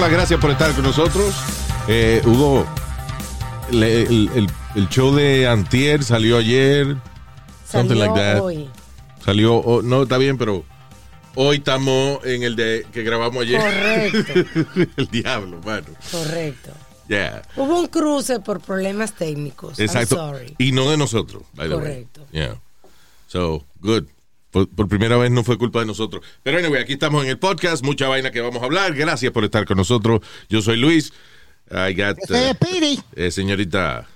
Gracias por estar con nosotros. Eh, Hugo, el, el- el show de Antier salió ayer. Something like that. hoy. Salió, oh, no, está bien, pero hoy estamos en el de que grabamos ayer. Correcto. el diablo, mano. Correcto. Yeah. Hubo un cruce por problemas técnicos. Exacto. I'm sorry. Y no de nosotros, by the way. Correcto. Yeah. So, good. Por, por primera vez no fue culpa de nosotros. Pero anyway, aquí estamos en el podcast, mucha vaina que vamos a hablar. Gracias por estar con nosotros. Yo soy Luis. I got, uh, Piri. eh, señorita.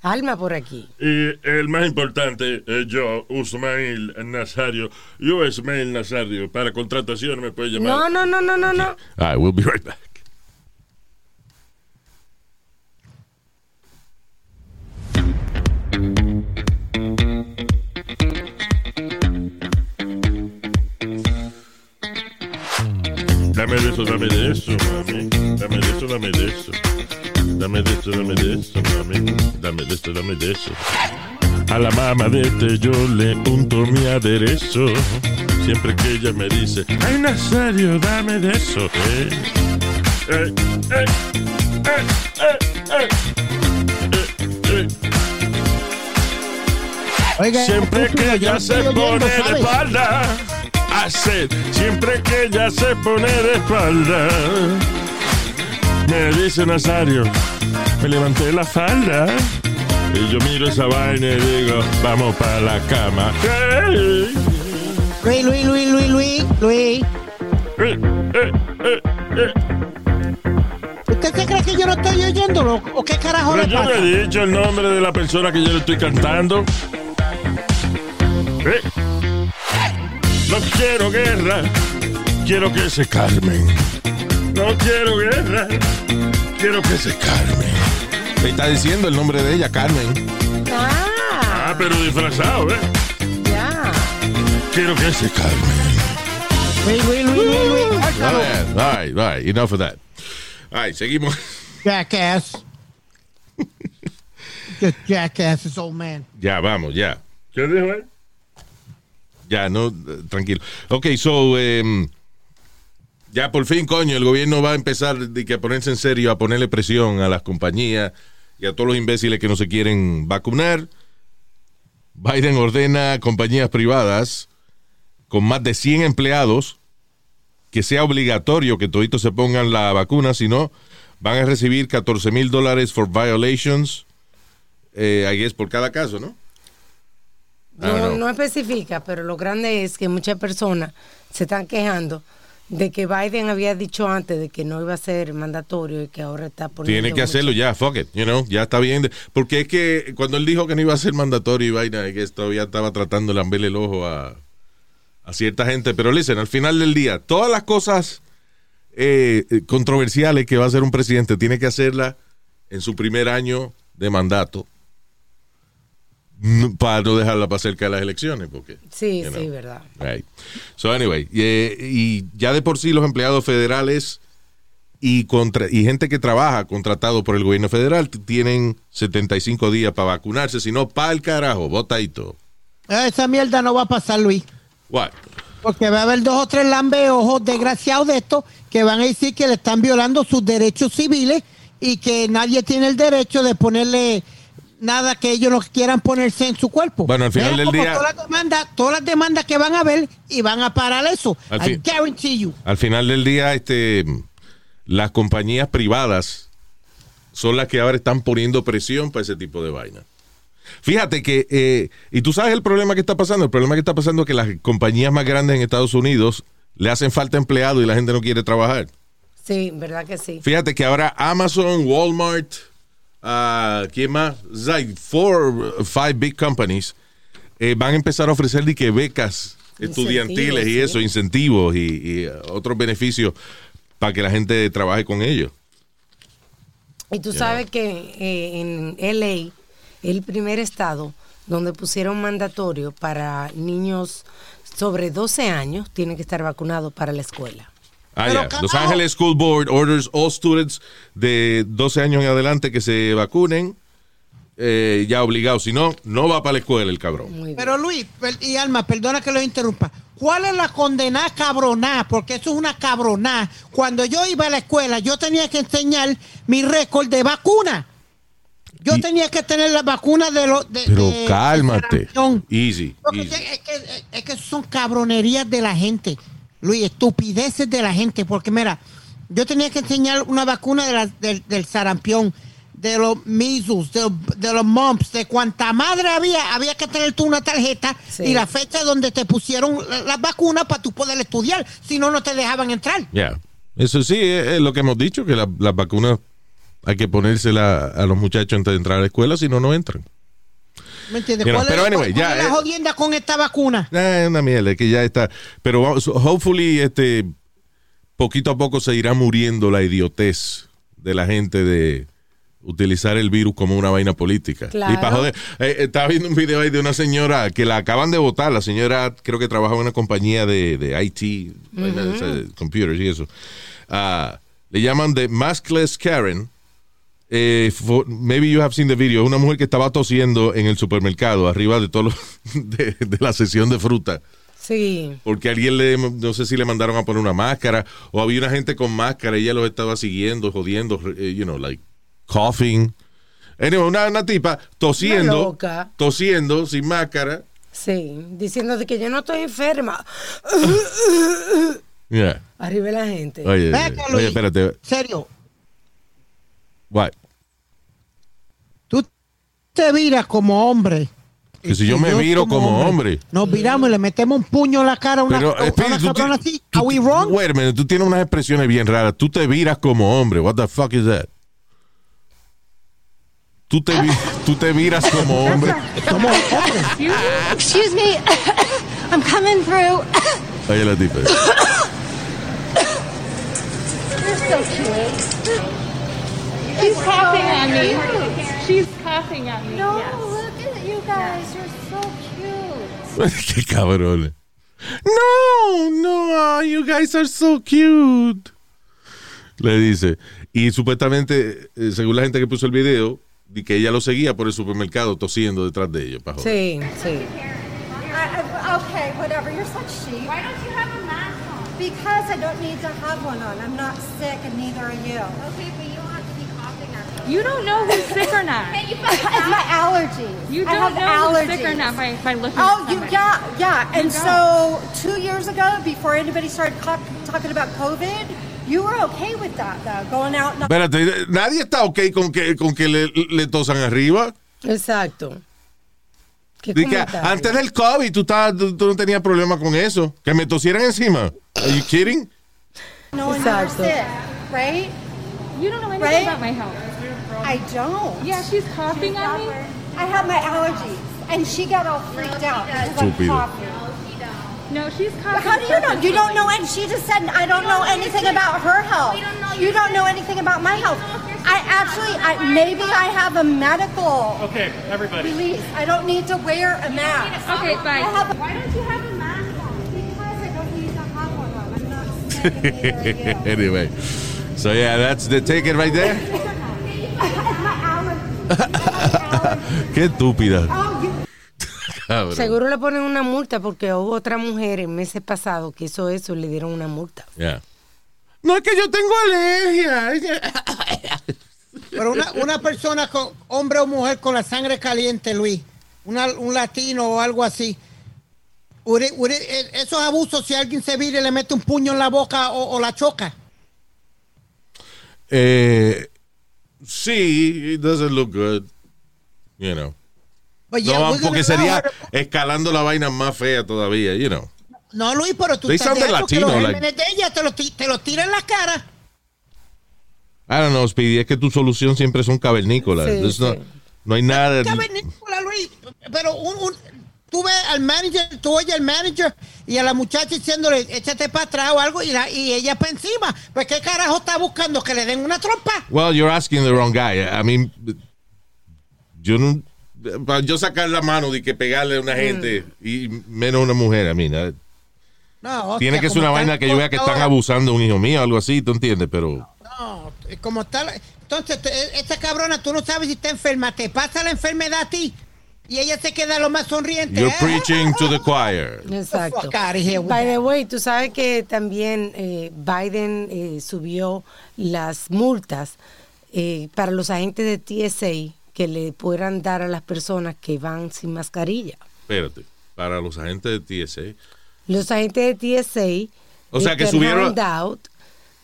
Alma por aquí. Y el más importante es yo, Usmail Nazario. Yo, Ismail Nazario. Para contratación me puede llamar. No, no, no, no, no, no. Right, we'll be right back. Dame de eso, dame de eso, mami. Dame de eso, dame de eso. Dame de eso, dame de eso, mami. Dame de eso, dame de eso. A la mamá de este yo le unto mi aderezo. Siempre que ella me dice, ay Nazario, dame de eso. Eh, eh, eh, eh, eh, Siempre que ella se pone de espalda, hace. Siempre que ella se pone de espalda, me dice Nazario, me levanté la falda. Y yo miro esa vaina y digo, vamos para la cama. Hey, Luis, Luis, Luis, Luis, Luis, Luis. eh, eh, eh. ¿Usted se cree que yo no estoy oyéndolo? ¿O qué carajo Pero le yo pasa? no he dicho el nombre de la persona que yo le estoy cantando. Eh. No quiero guerra, quiero que se calmen. No quiero guerra, quiero que se calmen. Le está diciendo el nombre de ella, Carmen. Ah, Ah, pero disfrazado, ¿eh? ya. Quiero que se calmen. Luis, Luis, Luis, Luis, Luis. All right, all right, all right. Enough of that. All right, seguimos. Jackass. Just jackass, this old man. Ya, vamos, ya. ¿Qué dijo él? Ya, no, eh, tranquilo. Ok, so, em, ya por fin, coño, el gobierno va a empezar de que a ponerse en serio, a ponerle presión a las compañías y a todos los imbéciles que no se quieren vacunar. Biden ordena a compañías privadas con más de 100 empleados que sea obligatorio que toditos se pongan la vacuna, si no, van a recibir 14 mil dólares for violations, eh, I guess, por cada caso, ¿no? Don't No, no especifica, pero lo grande es que muchas personas se están quejando de que Biden había dicho antes de que no iba a ser mandatorio y que ahora está poniendo. Tiene que hacerlo ya, fuck it, you know, ya está bien. Porque es que cuando él dijo que no iba a ser mandatorio y vaina, es que todavía estaba tratando de lamberle el ojo a, a cierta gente. Pero listen, al final del día, todas las cosas eh, eh, controversiales que va a hacer un presidente, tiene que hacerlas en su primer año de mandato para no dejarla para cerca de las elecciones. Porque, Sí, you sí, know. verdad. Right. So anyway, y, y ya de por sí los empleados federales y contra, y gente que trabaja contratado por el gobierno federal tienen 75 días para vacunarse, si no, pa' el carajo, bota y todo. Esa mierda no va a pasar, Luis. What? Porque va a haber dos o tres lambeojos desgraciados de estos que van a decir que le están violando sus derechos civiles y que nadie tiene el derecho de ponerle nada que ellos no quieran ponerse en su cuerpo. Bueno, al final Vean del día- Todas las, demandas, todas las demandas que van a haber y van a parar eso. Al I guarantee you. Al final del día, este, las compañías privadas son las que ahora están poniendo presión para ese tipo de vaina. Fíjate que, eh, y tú sabes el problema que está pasando, el problema que está pasando es que las compañías más grandes en Estados Unidos le hacen falta empleados y la gente no quiere trabajar. Sí, verdad que sí. Fíjate que ahora Amazon, Walmart, ah, ¿quién más? Like four, five big companies eh, van a empezar a ofrecer que becas estudiantiles y sí. eso, incentivos y, y, uh, otros beneficios para que la gente trabaje con ellos. Y tú sabes que eh, en LA, el primer estado donde pusieron mandatorio para niños sobre 12 años, tienen que estar vacunados para la escuela. Ah, ya. Los Ángeles School Board orders all students de 12 años en adelante que se vacunen. eh, ya obligados. Si no, no va para la escuela el cabrón. Pero Luis per- y Alma, perdona que lo interrumpa. ¿Cuál es la condenada cabroná? Porque eso es una cabroná. Cuando yo iba a la escuela, yo tenía que enseñar mi récord de vacuna. Yo Y- tenía que tener la vacuna de los. de- Pero de- cálmate. Easy. Es, que, es que son cabronerías de la gente. Luis, estupideces de la gente. Porque mira, yo tenía que enseñar una vacuna de la- del, del sarampión, de los measles, de, de los mumps, de cuanta madre había. Había que tener tú una tarjeta Sí. y la fecha donde te pusieron la- las vacunas para tú poder estudiar. Si no, no te dejaban entrar. Ya. Eso sí, es, es lo que hemos dicho, que la- las vacunas hay que ponérsela a los muchachos antes de entrar a la escuela, si no, no entran. ¿Me entiendes? Mira, ¿Cuál pero es, anyway, cuál ya, es la eh. jodienda con esta vacuna? Eh, una mierda, que ya está. Pero vamos, hopefully, este, poquito a poco se irá muriendo la idiotez de la gente de utilizar el virus como una vaina política. Claro. Y para joder, eh, estaba viendo un video ahí de una señora que la acaban de votar. La señora creo que trabaja en una compañía de, de IT, computers y eso. Ah, le llaman de Maskless Karen. Eh, for- maybe you have seen the video. Una mujer que estaba tosiendo en el supermercado arriba de todo lo- de, de la sesión de fruta. Sí. Porque alguien le, no sé si le mandaron a poner una máscara o había una gente con máscara y ella los estaba siguiendo, jodiendo, eh, you know, like coughing. Anyway, una, una tipa Una tosiendo, loca. tosiendo sin máscara. Sí, diciendo de que yo no estoy enferma. Yeah. Arriba de la gente. Oye, oye, Luis. espérate. serio, What? Tú te viras como hombre. Que si yo me viro como hombre. Nos viramos y le metemos un puño en la cara a una, Pero, a una tú cabrona ti- así. tú ¿Are we wrong? wait a minute, tú tienes unas expresiones bien raras. Tú te viras como hombre. What the fuck is that? Tú te, tú te viras como hombre. Excuse me. I'm coming through. Oye, la tipa. You're so cute. She's coughing on me. She's coughing on me. No, look at you guys. You're so cute. Qué cabrón. No, no, ah, you guys are so cute. Le dice. Y supuestamente, eh, según la gente que puso el video, di que ella lo seguía por el supermercado tosiendo detrás de ellos. pa' joder. Sí, sí. Okay, whatever. You're such sheep. Why don't you have a mask on? Because I don't need to have one on. I'm not sick, and neither are you. Okay, but you don't have to be coughing at me. You don't know who's sick or not. it's my allergies. You I don't have know allergies. who's sick or not by, by looking Oh, at you yeah, yeah. And don't. so two years ago, before anybody started talking about COVID, you were okay with that, though, going out. And Espérate, nadie está ok con que, con que le, le tosan arriba. Exacto. ¿Qué Di que antes del COVID tú, estabas- tú, tú no tenías problema con eso. Que me tosieran encima. Are you kidding? you were Exacto. sick, right? You don't know anything Right? about my health. I don't. Yeah, she's coughing on me. I have my allergies, and she got all freaked out because I'm Estúpido. coughing. No, she's coughing. How do you know? You don't know, and she just said I don't know anything about her health. You don't know anything about my health. I actually, I, maybe I have a medical Okay, everybody. release. I don't need to wear a mask. Okay, I bye. have a, Why don't you have a mask on? Because I don't need to have one on. I'm not sick. and neither are you. anyway. So yeah, that's the ticket right there. Qué estúpida. Cabrón. Seguro le ponen una multa porque hubo otra mujer en meses pasados que hizo eso y le dieron una multa. Yeah. No es que yo tengo alergia. Pero una, una persona, con, hombre o mujer con la sangre caliente, Luis, una- un latino o algo así, would it- would it- eh, esos abusos si alguien se vira y le mete un puño en la boca o, o la choca. Eh, sí, it doesn't look good. You know. But yeah, No, porque sería escalando la vaina más fea todavía, you know. No, Luis, pero tú They estás sound dejando que Latino, los like- de ella te los te los tira en la cara. I don't know, Speedy, es que tu solución siempre son cavernícolas. Sí, no, sí. no hay nada. Cavernícola, Luis, pero un, un- tú ves al manager, tú oyes al manager y a la muchacha diciéndole, échate para atrás o algo, y, la- y ella para encima. Pues, ¿qué carajo está buscando? ¿Que le den una trompa? Well, you're asking the wrong guy. I mean, yo no. Para yo sacar la mano de que pegarle a una gente y menos a una mujer, a mí. ¿no? No, Tiene hostia, que ser una vaina que yo vea que están abusando de un hijo mío, algo así, ¿tú entiendes? Pero. No, como está. Entonces, te- esta cabrona, tú no sabes si está enferma. Te pasa la enfermedad a ti y ella se queda lo más sonriente. You're ¿eh? preaching to the choir. Exacto. with By the way, tú sabes que también eh, Biden eh, subió las multas eh, para los agentes de TSA que le puedan dar a las personas que van sin mascarilla. Espérate. Para los agentes de TSA. Los agentes de TSA O sea, que subieron-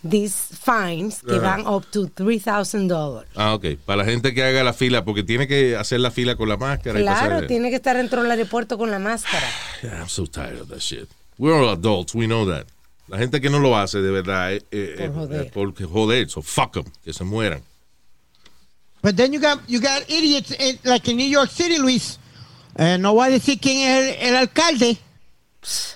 these fines que van up to $3,000. Ah, ok. Para la gente que haga la fila, porque tiene que hacer la fila con la máscara. y Claro, pasar- tiene que estar dentro del aeropuerto con la máscara. Yeah, I'm so tired of that shit. We're all adults, we know that. La gente que no lo hace de verdad eh, eh, Por eh, joder. eh, porque joder, so fuck them, que se mueran. But then you got, you got idiots in- like in New York City, Luis. Eh, no voy a decir quién es el, el alcalde,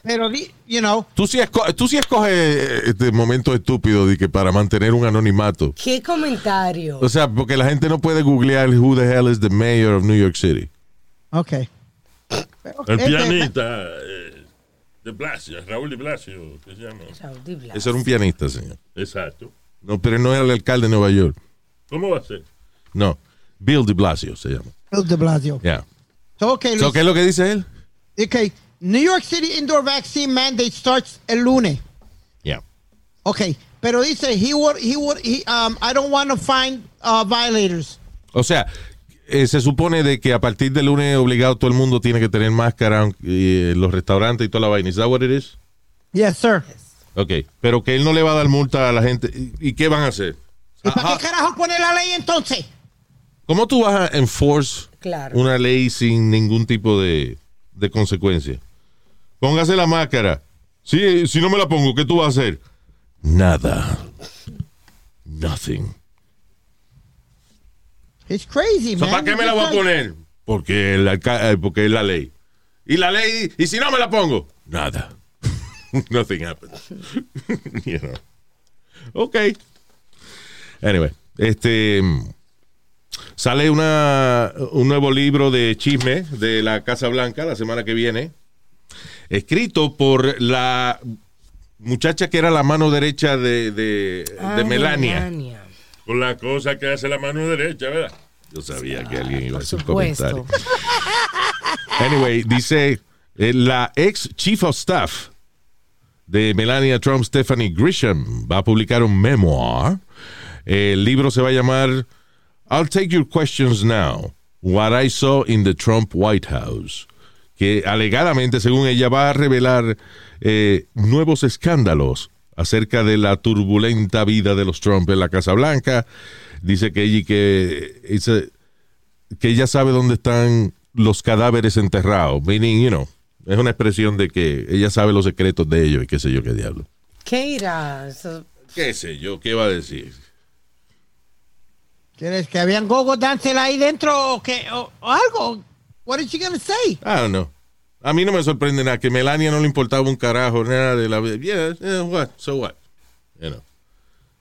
pero, di- you know, Tú sí, esco- tú sí escoges eh, este momento estúpido de que para mantener un anonimato. ¿Qué comentario? O sea, porque la gente no puede googlear who the hell is the mayor of New York City. okay. El Este- pianista eh, de Blasio, Raúl de Blasio, ¿qué se llama? Raúl Di Blas. Ese era un pianista, señor. Exacto. No, pero no era el alcalde de Nueva York. ¿Cómo va a ser? No, Bill de Blasio se llama. Bill de Blasio. Yeah. So, okay, So. ¿Qué es lo que dice él? Okay, New York City indoor vaccine mandate starts el lunes. Yeah. Okay, pero dice he would he would he um I don't want to find uh, violators. O sea, eh, se supone de que a partir del lunes obligado todo el mundo tiene que tener máscara y, eh, los restaurantes y toda la vaina. ¿Es that what it is? Yes, sir. Ok, pero que él no le va a dar multa a la gente. ¿Y, y qué van a hacer? ¿Y para qué carajo pone la ley entonces? ¿Cómo tú vas a enforce Claro. una ley sin ningún tipo de, de consecuencia? Póngase la máscara. Si, si no me la pongo, ¿qué tú vas a hacer? Nada. Nothing. It's crazy, man. ¿Para qué me la voy a poner? Porque, el eh, porque es la ley. Y la ley, y si no me la pongo, nada. Nothing happens. you know. Ok. Anyway, este sale una, un nuevo libro de chisme de la Casa Blanca la semana que viene, escrito por la muchacha que era la mano derecha de, de, Ah, de Melania. Melania. Con la cosa que hace la mano derecha, ¿verdad? Yo sabía que alguien iba a hacer comentario. Anyway, dice eh, la ex chief of staff de Melania Trump, Stephanie Grisham, va a publicar un memoir. El libro se va a llamar I'll Take Your Questions Now, What I Saw in the Trump White House, que alegadamente, según ella, va a revelar eh, nuevos escándalos acerca de la turbulenta vida de los Trump en la Casa Blanca. Dice que ella, que, ella sabe dónde están los cadáveres enterrados, meaning, you know, es una expresión de que ella sabe los secretos de ellos y qué sé yo qué diablo. ¿Qué irá? Eso- ¿Qué sé yo? ¿Qué va a decir? ¿Quieres que habían gogo dancing ahí dentro o que o, o algo? What is she gonna say? I don't know. A mí no me sorprende nada que Melania no le importaba un carajo nada de la vida. Yeah, yeah, what? So what? You know.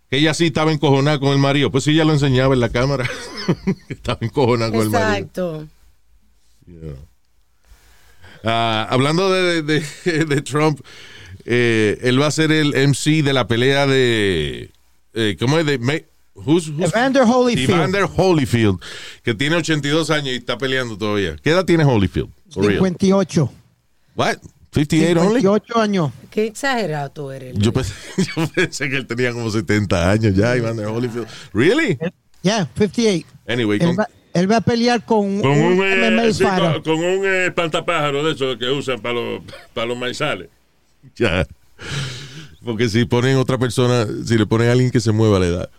Que ella sí estaba encojonada con el marido. Pues sí, ella lo enseñaba en la cámara. estaba encojonada con el marido. Exacto. you know. Ah, hablando de, de- de Trump, eh, él va a ser el MC de la pelea de. eh, ¿Cómo es? De, who's- who's- Evander Holyfield. Evander Holyfield, que tiene 82 años y está peleando todavía. ¿Qué edad tiene Holyfield? For real. 58. What? 58 only? 58 años. Qué exagerado tú eres. Yo pensé, yo pensé que él tenía como 70 años ya, Evander Holyfield. ¿Really? Yeah, 58. Anyway, Él con- va, él va a pelear con, Con un, eh, MMA sí, con, con un eh, espantapájaro de esos que usan para los, para los maizales. ya. Porque si ponen otra persona, si le ponen a alguien que se mueva a la edad.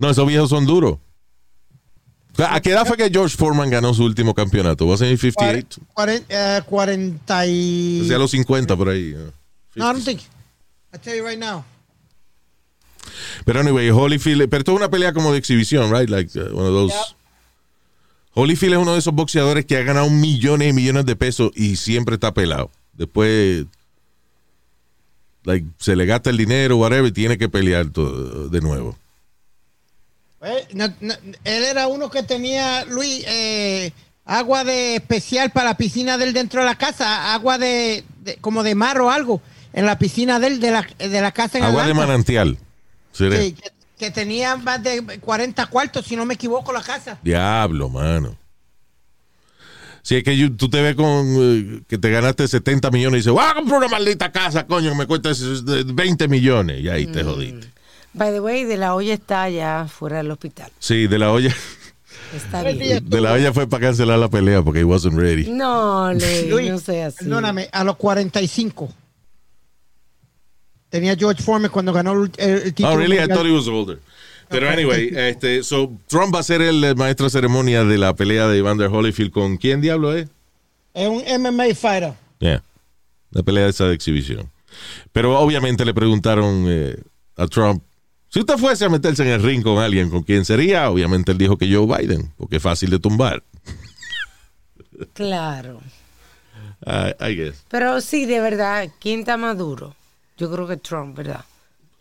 No, esos viejos son duros. O sea, ¿A qué edad fue que George Foreman ganó su último campeonato? ¿Was it 58? Cuaren- eh, 40 y... O sea, a los 50 por ahí. ¿no? No, I don't think. I tell you right now. Pero anyway, Holyfield, pero esto es una pelea como de exhibición, right? Like uh, one of those Holyfield es uno de esos boxeadores que ha ganado millones y millones de pesos y siempre está pelado. Después like, se le gasta el dinero, whatever, y tiene que pelear todo de nuevo. Eh, no- no, él era uno que tenía, Luis, eh, agua de especial para la piscina del dentro de la casa, agua de, de- como de mar o algo, en la piscina del de la, de la casa en Agua de manantial. Sí, que, que tenía más de 40 cuartos, si no me equivoco, la casa. Diablo, mano. Si es que you- tú te ves con eh, que te ganaste 70 millones y dices, voy a comprar una maldita casa, coño, que me cuesta esos, eh, 20 millones. Y ahí te jodiste. By the way, de la olla está ya fuera del hospital. Sí, de la olla, Está bien. de la olla fue para cancelar la pelea porque he wasn't ready. No, Ley, Luis, no sea así. Perdóname, a los 45. Tenía George Foreman cuando ganó el, el- título. Oh, really? I thought he was older. Pero Ok. anyway, este, so Trump va a ser el maestro de ceremonia de la pelea de Evander Holyfield con quién diablo es? Es un MMA fighter. Yeah. La pelea esa de exhibición. Pero obviamente le preguntaron eh, a Trump, si usted fuese a meterse en el ring con alguien, ¿con quién sería? Obviamente él dijo que Joe Biden, porque es fácil de tumbar. Claro. I, I guess. Pero sí, de verdad, ¿quién está más duro? Yo creo que Trump, ¿verdad?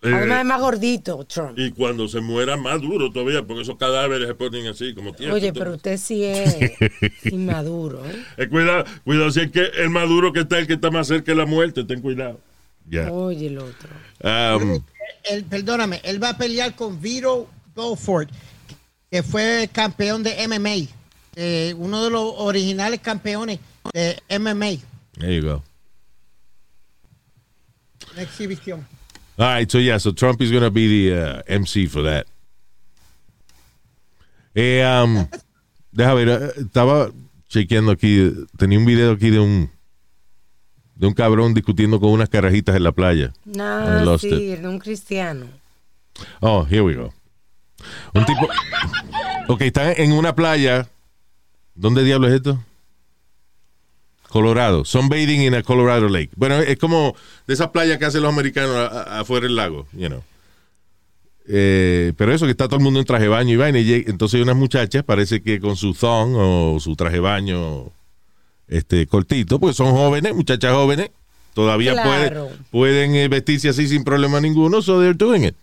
Eh, Además es más gordito, Trump. Y cuando se muera más duro todavía, porque esos cadáveres se ponen así como tiesos. Oye, pero usted sí es inmaduro, ¿eh? Eh, cuidado, cuidado, si es que el más duro que está el que está más cerca de la muerte, ten cuidado. Yeah. Oye, el otro. Um, Él, perdóname, él va a pelear con Vito Belfort, que fue campeón de MMA. eh, uno de los originales campeones de MMA. there you go. Una exhibición. All right, so yeah, so Trump is going to be the uh, MC for that. Eh, um, deja ver, eh, estaba chequeando aquí, tenía un video aquí de un de un cabrón discutiendo con unas carajitas en la playa. I No, sí, de un cristiano. Oh, here we go. Un tipo. Ok, están en una playa. ¿Dónde diablo es esto? Colorado. Sunbathing in a Colorado Lake. Bueno, es como de esas playas que hacen los americanos afuera del lago, you know. Eh, pero eso que está todo el mundo en traje de baño y vaina. y entonces hay unas muchachas, parece que con su thong o su traje de baño este, cortito, porque son jóvenes, muchachas jóvenes, todavía Claro. pueden, pueden eh, vestirse así sin problema ninguno, so they're doing it.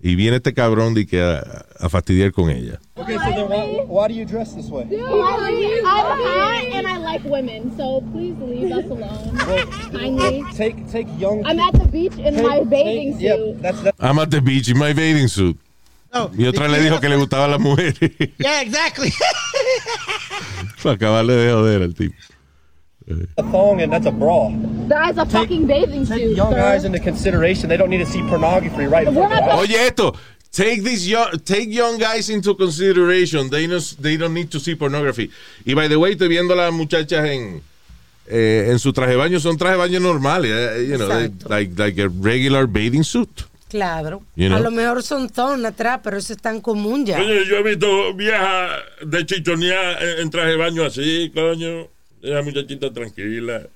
Y viene este cabrón de que a, a fastidiar con ella. Okay, so then why, why do you dress this way? I'm hot and I like women, so please leave us alone. Kindly. Take take young. I'm at the beach in take, my bathing take- suit. Yep, that's that. I'm at the beach in my bathing suit. No, Y otra le dijo que le gustaban las mujeres. Yeah, exactly. Para acabarle de joder al tipo. A thong and that's a bra. That is a fucking bathing Take suit, young sir. guys into consideration. They don't need to see pornography right in front of. Oye esto, take these young, take young guys into consideration. They, no, they don't need to see pornography. Y by the way, estoy viendo a las muchachas en eh, en su traje de baño, son traje de baño normales, eh, you know, they- like, like a regular bathing suit. Claro. You know. A lo mejor son ton atrás, pero eso es tan común ya. Oye, yo he visto viejas de chichonear en, en traje de baño así, coño. Esa muchachita tranquila.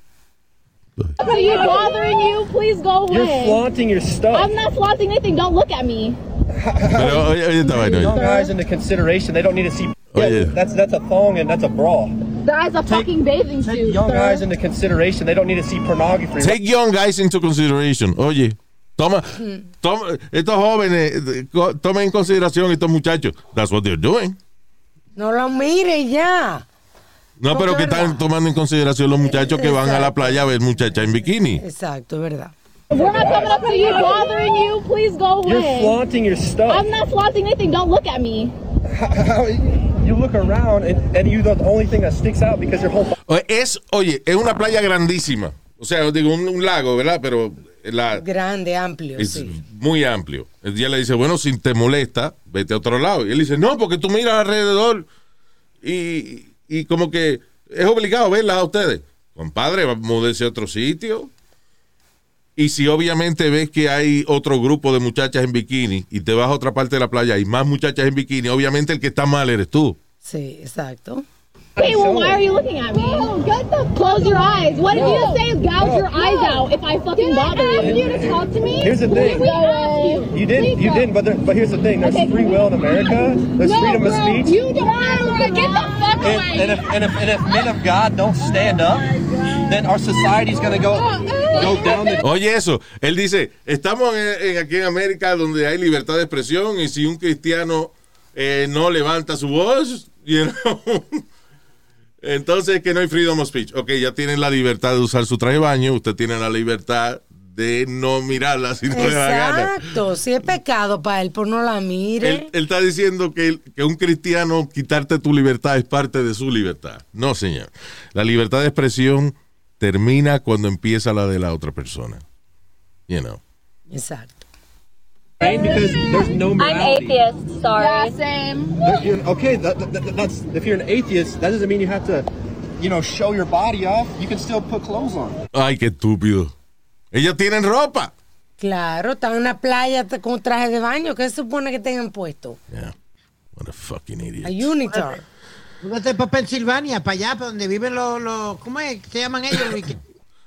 Are you bothering you? Please go away. You're flaunting your stuff. I'm not flaunting anything. Don't look at me. Pero oye, oye esta vaina, young oye. guys into consideration. They don't need to see. Oh, Yeah, yeah. That's that's a thong and that's a bra. That is a fucking bathing Take suit, young sir. guys into consideration. They don't need to see pornography. Take young guys into consideration. Oye, toma, toma estos jóvenes, co- tomen en consideración estos muchachos. That's what they're doing. No lo mire ya. No, pero que están tomando en consideración los muchachos que van a la playa a ver muchachas en bikini. Exacto, es verdad. We're not coming up to you, bothering you. Please go You're away. flaunting your stuff. I'm not flaunting anything. Don't look at me. How, you look around and, and you the only thing that sticks out because your whole Es, oye, es una playa grandísima. O sea, digo, un, un lago, ¿verdad? Pero la, Grande, amplio, es sí. muy amplio. Ella le dice, bueno, si te molesta, vete a otro lado. Y él dice, no, porque tú miras alrededor y, y como que es obligado verlas a ustedes. Compadre, moverse a otro sitio. Y si obviamente ves que hay otro grupo de muchachas en bikini y te vas a otra parte de la playa y más muchachas en bikini, obviamente el que está mal eres tú. Sí, exacto. Okay, well, why are you looking at me? get the Close your eyes. What did you say? Gouge your eyes out if I fucking bother you. Did I ask you to talk to me? Here's the thing. Go away. You didn't. You didn't. But there, but here's the thing. There's Okay. free will in America. There's No, freedom of bro, speech. You don't get the fuck and, and, if, and, if, and if men of God don't stand up, then our society's going to go go down the Oye, eso. Él dice, estamos en- en- aquí en América donde hay libertad de expresión y si un cristiano eh, no levanta su voz, you know, entonces que no hay freedom of speech. Ok, ya tienen la libertad de usar su traje de baño, usted tiene la libertad de no mirarla si no le da gana. Exacto. Si es pecado para él, pues no la mire. Él, él está diciendo que, que un cristiano quitarte tu libertad es parte de su libertad. No, señor. La libertad de expresión termina cuando empieza la de la otra persona. You know. Exacto. Because there's no I'm morality. atheist, sorry. Yeah, same. You're- okay, that, that, that- that's if you're an atheist, that doesn't mean you have to, you know, show your body off. You can still put clothes on. Ay, qué estúpido. Ellos tienen ropa. Claro, están en una playa t- con traje de baño. ¿Qué se supone que tengan puesto? Yeah. What a fucking idiot. A unitar. Vete para Pensilvania, para allá, para donde viven los, los ¿cómo es? ¿Qué se llaman ellos? Luis? Que-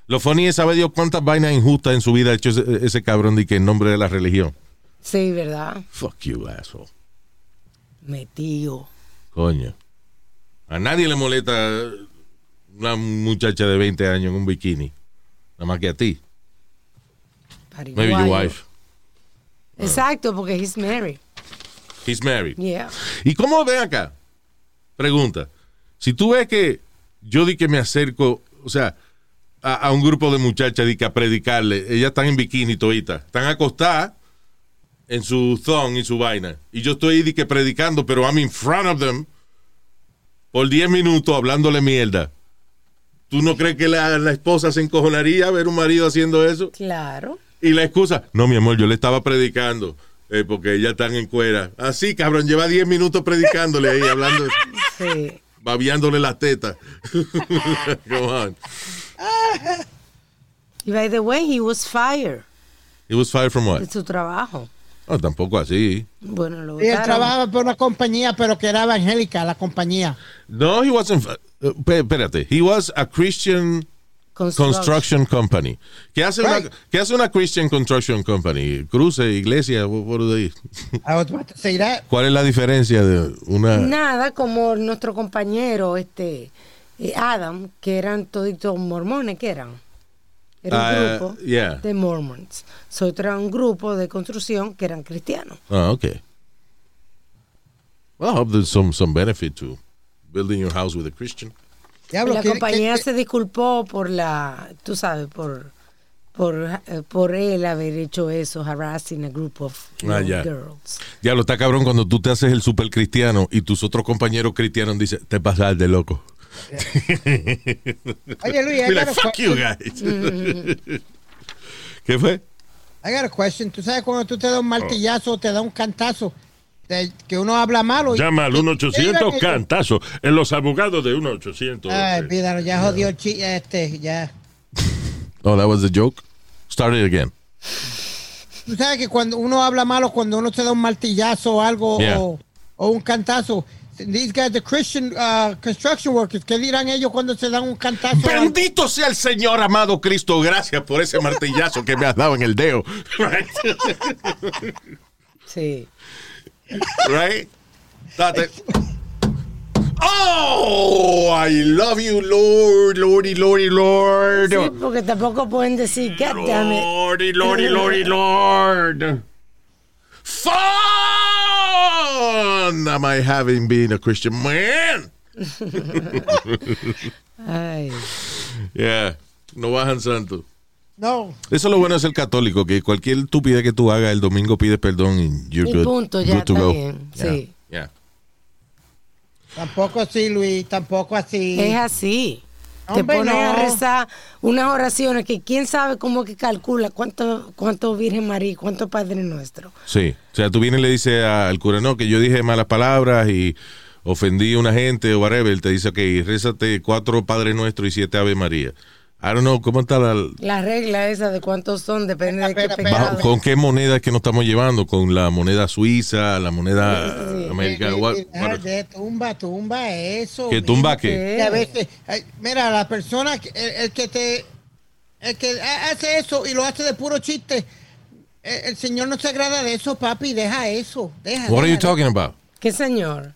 Lo funny es saber Dios cuántas vainas injustas en su vida ha hecho ese, ese cabrón de que en nombre de la religión. Sí, ¿verdad? Fuck you, asshole. Metido. Coño. A nadie le molesta una muchacha de 20 años en un bikini. Nada más que a ti. Maybe your Pariguayo. wife. Exacto, porque he's married. He's married. Yeah. ¿Y cómo ven acá? Pregunta. Si tú ves que yo di que me acerco, o sea, a, a un grupo de muchachas di que a predicarle, ellas están en bikini toditas, están acostadas en su thong y su vaina, y yo estoy di que predicando, pero I'm in front of them por 10 minutos hablándole mierda. ¿Tú no crees que la, la esposa se encojonaría ver un marido haciendo eso? Claro. Y la excusa, no, mi amor, yo le estaba predicando. eh, porque ellas están en cuera. Así, cabrón, lleva 10 minutos predicándole ahí, hablando, Sí. babiándole las tetas. Come on. Y by the way, he was fired He was fired from what? de su trabajo. No, tampoco así. Bueno, lo Y él trabajaba por una compañía, pero que era evangélica, la compañía. No, he wasn't. pe- espérate. He was a Christian Construction. construction company. ¿Qué hace, una, Right. ¿Qué hace una Christian construction company? Cruce, iglesia, say that. ¿Cuál es la diferencia de una? Nada, como nuestro compañero, este, eh, Adam, que eran toditos mormones, que eran. Era un Ah, grupo yeah. de mormons. So, otro era un grupo de construcción que eran cristianos. Ah, okay. Well, I hope there's some, some benefit to building your house with a Christian. Diablo, la compañía que- se disculpó por la, tú sabes, por por, eh, por él haber hecho eso, harassing a group of Ah, ya. girls. Ya lo está cabrón cuando tú te haces el super cristiano y tus otros compañeros cristianos dicen, te pasas de loco. Oye, Luis, I like, a fuck you guys. ¿Qué fue? I got a question. Tú sabes cuando tú te das un martillazo o te das un cantazo, de- que uno habla malo. Llama al y- 1-800 y- cantazo. En los abogados de 1-800. Ay, olvídalo, ya jodió el este, ya. Oh, that was the joke. Start it again. Tú sabes que cuando uno habla malo, cuando uno se da un martillazo o algo, Yeah. o, o un cantazo, these guys, the Christian uh, construction workers, ¿qué dirán ellos cuando se dan un cantazo? Bendito sea el Señor amado Cristo. Gracias por ese martillazo que me has dado en el dedo. Right? Sí. right? Date. Oh, I love you, Lord, Lordy, Lordy, Lord. Sí, porque tampoco pueden decir, God damn it. Lordy, Lordy, Lordy, Lord. Fun am I having been a Christian man? Ay. Yeah, no bajan santo. No, Eso es lo bueno de ser católico, que cualquier estupidez que tú hagas el domingo pides perdón y you're Y good. punto, ya good to está go. bien, Yeah, sí. yeah. tampoco así, Luis, tampoco así. Es así. Te Hombre, pones a no. rezar unas oraciones que quién sabe cómo que calcula cuánto, cuánto Virgen María, cuánto Padre Nuestro. Sí, o sea, tú vienes y le dices al cura, no, que yo dije malas palabras y ofendí a una gente o whatever, él te dice, ok, rézate cuatro Padre Nuestro y siete Ave María. I don't know, ¿cómo está la... La regla esa de cuántos son, depende de qué bajo- ¿Con qué moneda es que nos estamos llevando? ¿Con la moneda suiza, la moneda Sí. americana? Eh, What- eh, what- de tumba, tumba, eso. ¿Qué mira. tumba qué? A veces, ay, mira, la persona, que- el, el que te, el que ha- hace eso y lo hace de puro chiste, el, el Señor no se agrada de eso, papi, deja eso, deja. What are you deja, talking about? ¿Qué señor?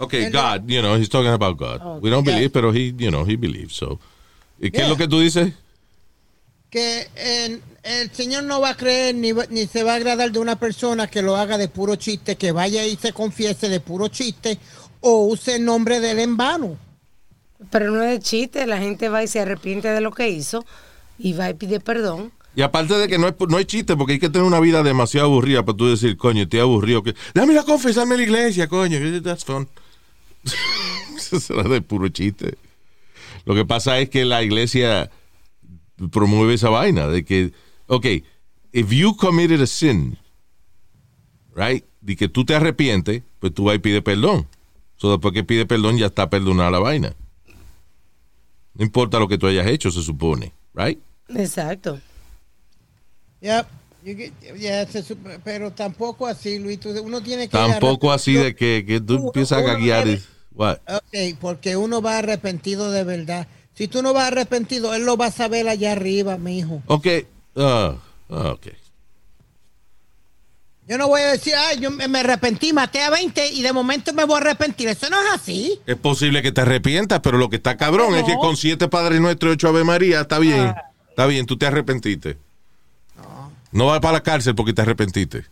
Okay, And God, you know, he's talking about God. We don't Yeah. believe, pero he, you know, he believes. So, ¿Y qué es Yeah. lo que tú dices? que el Señor no va a creer ni, va- ni se va a agradar de una persona que lo haga de puro chiste, que vaya y se confiese de puro chiste o use el nombre de él en vano. Pero no es de chiste, la gente va y se arrepiente de lo que hizo y va y pide perdón. Y aparte de que no es, no es chiste, porque hay que tener una vida demasiado aburrida para tú decir, coño, estoy aburrido. Que, Déjame ir a confesarme en la iglesia, coño. That's fun. Eso será de puro chiste. Lo que pasa es que la iglesia promueve esa vaina de que, ok, if you committed a sin, right, de que tú te arrepientes, pues tú vas y pides perdón. So después que pide perdón ya está perdonada la vaina. No importa lo que tú hayas hecho, se supone, right? Exacto. Yep. You get- yeah, se sup- pero tampoco así, Luis. tú- Uno tiene que. Tampoco así de que, que tú empiezas a gaguear. debe- y- what? Ok, porque uno va arrepentido de verdad. Si tú no vas arrepentido, él lo va a saber allá arriba, mi hijo. Ok, ah, ah, ok. Yo no voy a decir, ay, yo me arrepentí, maté a 20 y de momento me voy a arrepentir. Eso no es así. Es posible que te arrepientas, pero lo que está cabrón es que No. con siete Padres Nuestros y ocho Ave María está bien. Está bien, tú te arrepentiste. No vas para la cárcel porque te arrepentiste.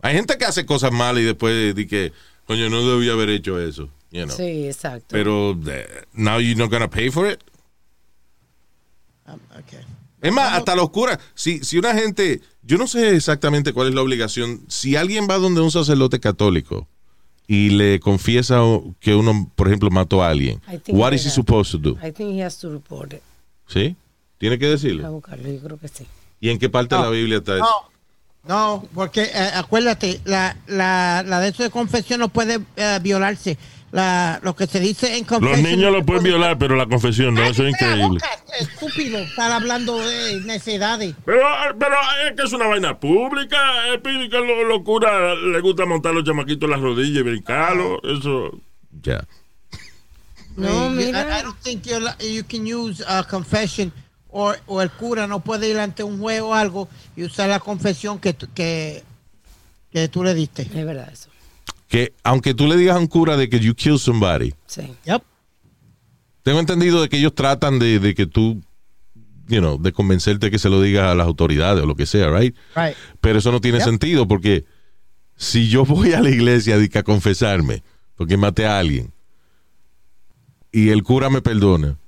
Hay gente que hace cosas malas y después di que, coño, no debía haber hecho eso. you know. Sí, exacto. Pero, eh, now you're not gonna pay for it. Okay. Es más, hasta los curas, si, si una gente, yo no sé exactamente cuál es la obligación, si alguien va donde un sacerdote católico y le confiesa que uno, por ejemplo, mató a alguien, what is he supposed to do? I think he has to report it. ¿Sí? Tiene que A decirlo. buscarlo, yo creo que sí. ¿Y en qué parte de la Biblia está eso? No, no, porque eh, acuérdate, la, la, la de eso de confesión no puede eh, violarse. La, lo que se dice en Los confesión. niños lo pueden violar, pero la confesión no, eso es increíble. Estúpido, estar hablando de necedades. Pero, pero es que es una vaina pública. Es que los lo curas le gusta montar los chamaquitos en las rodillas y brincarlos. Eso. Ya. No, Eh, you- mira. I, I don't think you can use a confession o, o el cura no puede ir ante un juez o algo y usar la confesión que, tú- que, que tú le diste. Es verdad eso. Que aunque tú le digas a un cura de que you kill somebody, Sí. Yep. tengo entendido de que ellos tratan de, de que tú, you know, de convencerte que se lo digas a las autoridades o lo que sea, right? Right. Pero eso no tiene Yep. sentido porque si yo voy a la iglesia a confesarme porque maté a alguien y el cura me perdona,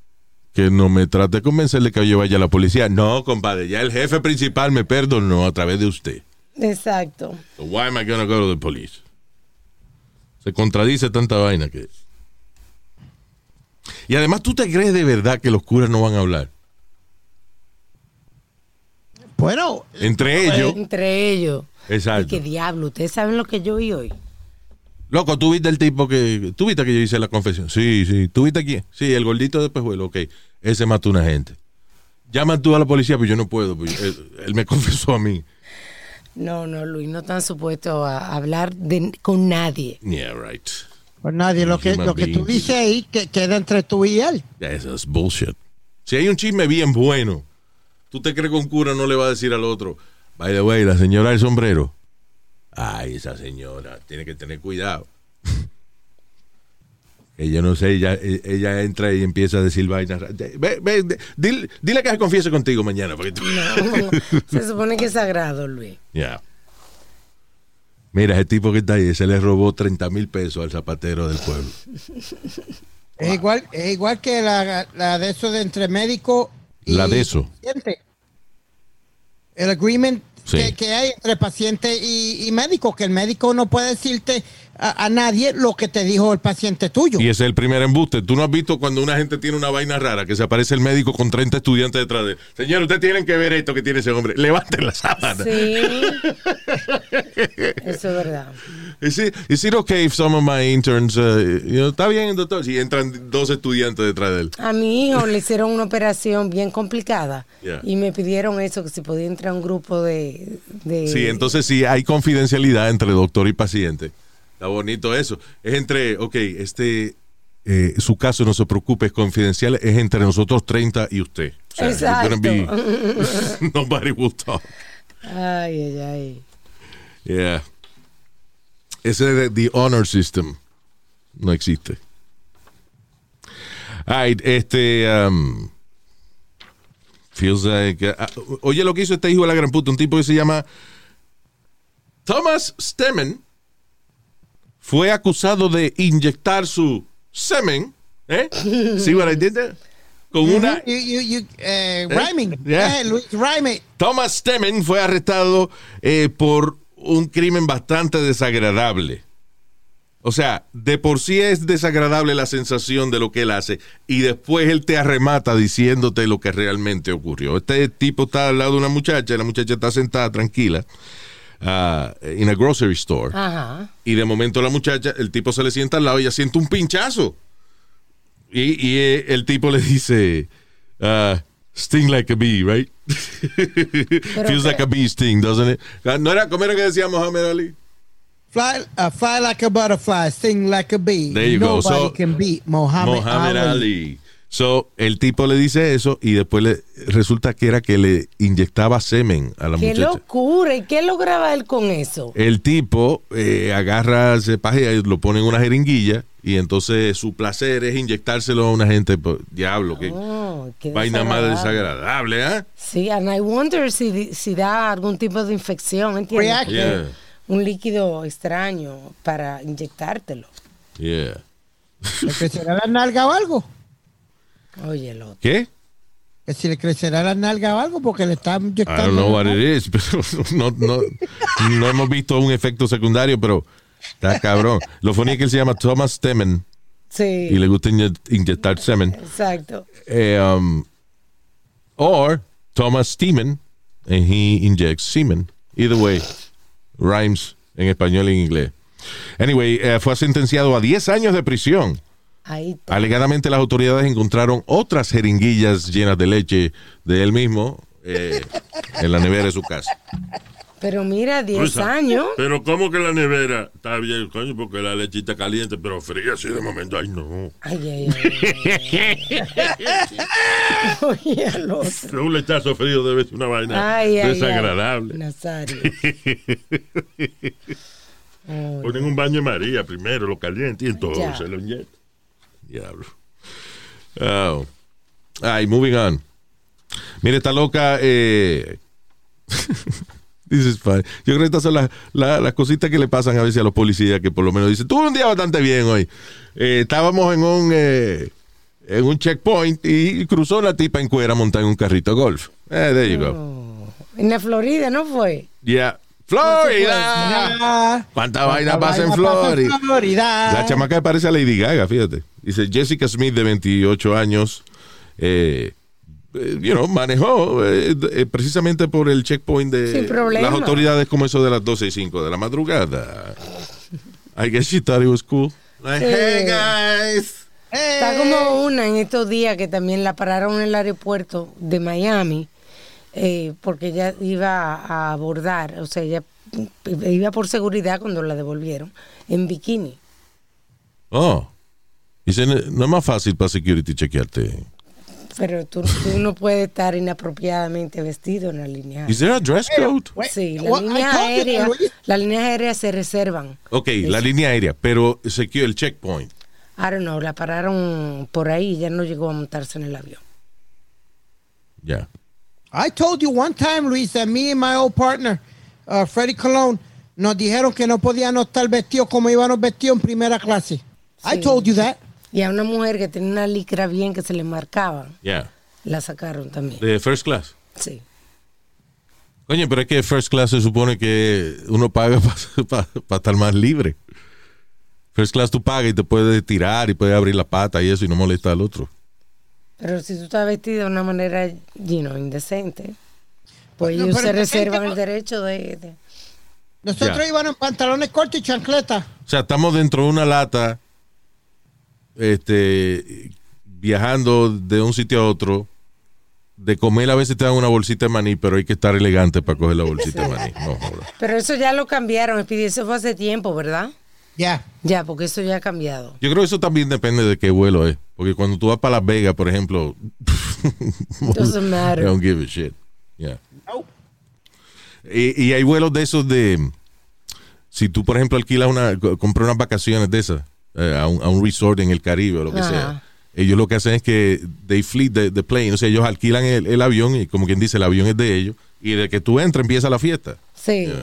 que no me trate de convencerle que yo vaya a la policía. No, compadre, ya el jefe principal me perdonó a través de usted. Exacto. So why am I gonna go to the police? Se contradice tanta vaina que. Y además, ¿tú te crees de verdad que los curas no van a hablar? Bueno, Entre ellos. Entre ellos. ¿Y Exacto. qué diablo? ¿Ustedes saben lo que yo vi hoy? Loco, ¿tú viste el tipo que... ¿Tú viste que yo hice la confesión? Sí, sí. ¿Tú viste quién? Sí, el gordito de Pejuelo. Ok. Ese mató a una gente. Llama tú a la policía, pero yo no puedo. pues, él, él me confesó a mí. No, no, Luis, no están supuestos a hablar de- con nadie. Yeah, right. pues nadie, lo que, lo que tú dices ahí que queda entre tú y él. Eso es bullshit. Si hay un chisme bien bueno, ¿tú te crees que un cura no le va a decir al otro, by the way, la señora del sombrero? Ay, esa señora, tiene que tener cuidado. yo no sé, ella, ella entra y empieza a decir vainas. Ve, ve, dile, dile que se confiese contigo mañana. Porque tú- No, se supone que es sagrado, Luis. Ya. Mira, ese tipo que está ahí, se le robó 30 mil pesos al zapatero del pueblo. Es igual, es igual que la, la de eso de entre médico y La de eso. paciente. El agreement Que hay entre paciente y, y médico, que el médico no puede decirte a, a nadie lo que te dijo el paciente tuyo. Y ese es el primer embuste. Tú no has visto cuando una gente tiene una vaina rara, que se aparece el médico con 30 estudiantes detrás de él. Señor, ustedes tienen que ver esto que tiene ese hombre. Levanten la sábana. Sí. Eso es verdad. Is it, is it okay if some of my interns, uh, you know, está bien, doctor, si entran dos estudiantes detrás de él? A mi hijo le hicieron una operación bien complicada Yeah. y me pidieron eso, que si podía entrar a un grupo de... de- Sí, entonces sí hay confidencialidad entre doctor y paciente. Está bonito eso. Es entre, ok, este, eh, su caso no se preocupe, es confidencial, es entre nosotros 30 y usted. O sea, it's Exacto. be- nobody will talk. Ay, ay, ay. Yeah. Ese de The Honor System no existe. Ay, este. um, feels like. ah, oye, lo que hizo este hijo de la gran puta, un tipo que se llama Thomas Stemmen, fue acusado de inyectar su semen. ¿Eh? ¿Sí what I did there? Con una. You, you, you, eh, rhyming. Eh. Thomas Stemmen fue arrestado eh, por un crimen bastante desagradable. O sea, de por sí es desagradable la sensación de lo que él hace y después él te arremata diciéndote lo que realmente ocurrió. Este tipo está al lado de una muchacha, y la muchacha está sentada tranquila ah, en a grocery store Ajá. y de momento la muchacha, el tipo se le sienta al lado y ella siente un pinchazo. Y, y, eh, el tipo le dice, ah, sting like a bee, right? Feels like a bee sting, doesn't it? Ah, ¿No era, ¿Cómo era que decía Muhammad Ali? Fly, uh, fly like a butterfly, sting like a bee. There you go. Nobody So- can beat Muhammad, Muhammad Ali. Ali. So, el tipo le dice eso y después le resulta que era que le inyectaba semen a la Qué muchacha. locura. ¿Y qué lograba él con eso? El tipo eh, agarra ese paje y lo pone en una jeringuilla y entonces su placer es inyectárselo a una gente. pues, diablo, que Oh, qué vaina más desagradable. ¿ah? Sí, and I wonder si, si da algún tipo de infección, ¿entiendes? Yeah. Un líquido extraño para inyectártelo. Yeah. ¿Le nalga o algo? Oye, el otro. ¿Qué? Que si le crecerá la nalga o algo porque le está I inyectando. don't know what it is, pero no, no, no hemos visto un efecto secundario, pero está cabrón. Lo funny es que él se llama Thomas Stemmen Sí, y le gusta inye- inyectar semen. exacto. Eh, um, or Thomas Steeman and he injects semen. Either way, rhymes en español y en inglés. Anyway, eh, fue sentenciado a 10 años de prisión. Ahí está. Alegadamente las autoridades encontraron otras jeringuillas llenas de leche de él mismo eh, en la nevera de su casa. Pero mira, 10 Rusa, años. Pero ¿cómo que la nevera está bien, coño? Porque la lechita caliente, pero fría así de momento. Ay, no. Ay, ay, ay, ay. Oye, el otro. Un lechazo frío debe ser una vaina Ay, ay, desagradable. ay. Nazario. Ponen un baño de María primero, lo caliente y entonces Ya. lo inyectan. Diablo. Oh. Ay, moving on. Mire, esta loca. Eh... This is fine. Yo creo que estas son las, las- las cositas que le pasan a veces a los policías que por lo menos dicen, tuve un día bastante bien hoy. Eh, estábamos en un eh, en un checkpoint y cruzó la tipa en cuera montada en un carrito golf. Eh, there you go. En la Florida, ¿no fue? Yeah. Florida. ¿Cuánta vaina ¿cuánta pasa en Florida? Florida? La chamaca parece a Lady Gaga, fíjate. Dice Jessica Smith, de 28 años, eh, eh, you know, manejó eh, eh, precisamente por el checkpoint de las autoridades como eso de las 12 y 5 de la madrugada. I guess she thought it was cool. Like, hey guys. Está como una en estos días que también la pararon en el aeropuerto de Miami eh, porque ella iba a abordar, o sea, ella iba por seguridad cuando la devolvieron en bikini. Oh. Dice, no es más fácil para security chequearte. Pero tú, tú no puedes estar inapropiadamente vestido en la línea Is aérea. there a dress code? Sí, la línea aérea, las líneas aéreas se reservan. Ok, la línea aérea, pero secure el checkpoint. I don't know, la pararon por ahí y ya no llegó a montarse en el avión. Ya. I told you one time, Luis, that me and my old partner, uh, Freddie Colón, nos dijeron que no podíamos estar vestidos como íbamos vestidos en primera clase. I Sí. told you that. Y a una mujer que tenía una licra bien que se le marcaba, Ya. la sacaron también. De first class. Sí. Coño, pero es que first class se supone que uno paga para estar más libre. First class tú pagas y te puedes tirar y puedes abrir la pata y eso y no molesta al otro. Pero si tú estás vestido de una manera, you know, indecente, pues No, ellos se reservan gente- el derecho de... de- Nosotros Ya. íbamos en pantalones cortos y chancletas. O sea, estamos dentro de una lata, este, viajando de un sitio a otro. De comer a veces te dan una bolsita de maní, pero hay que estar elegante para coger la bolsita de maní. No. Pero eso ya lo cambiaron, Speedy, eso fue hace tiempo, ¿verdad? Ya. Ya, porque eso ya ha cambiado. Yo creo que eso también depende de qué vuelo es. Porque cuando tú vas para Las Vegas, por ejemplo, Doesn't matter. They don't give a shit. Yeah. Y, y hay vuelos de esos de si tú, por ejemplo, alquilas una, co- compras unas vacaciones de esas eh, a, un, a un resort en el Caribe o lo que Ajá. sea, ellos lo que hacen es que they fleet the, the plane, o sea, ellos alquilan el, el avión y como quien dice, el avión es de ellos y de que tú entras empieza la fiesta. Sí. Turin,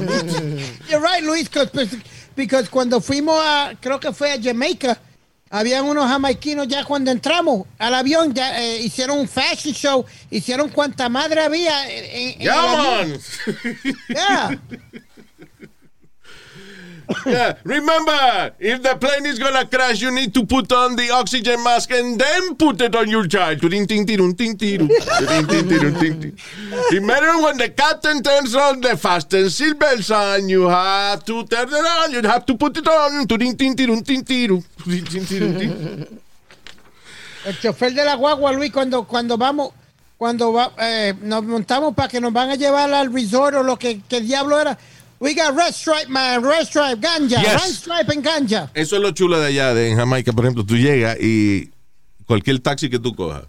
You're right, Luis, because, because cuando fuimos a, creo que fue a Jamaica, habían unos jamaiquinos ya cuando entramos al avión, ya eh, hicieron un fashion show, hicieron cuanta madre había en, en- Yeah, man. Yeah. Yeah, remember, if the plane is gonna crash, you need to put on the oxygen mask and then put it on your child. Remember when the captain turns on the fasten seatbelt sign, you have to turn it on. You have to put it on. El chofer de la guagua, Luis, cuando, cuando vamos, cuando va, eh, nos montamos para que nos van a llevar al resort o lo que, que diablo era. We got red stripe, man, red stripe, ganja, Yes. red stripe en ganja. Eso es lo chulo de allá, de en Jamaica, por ejemplo, tú llegas y cualquier taxi que tú cojas,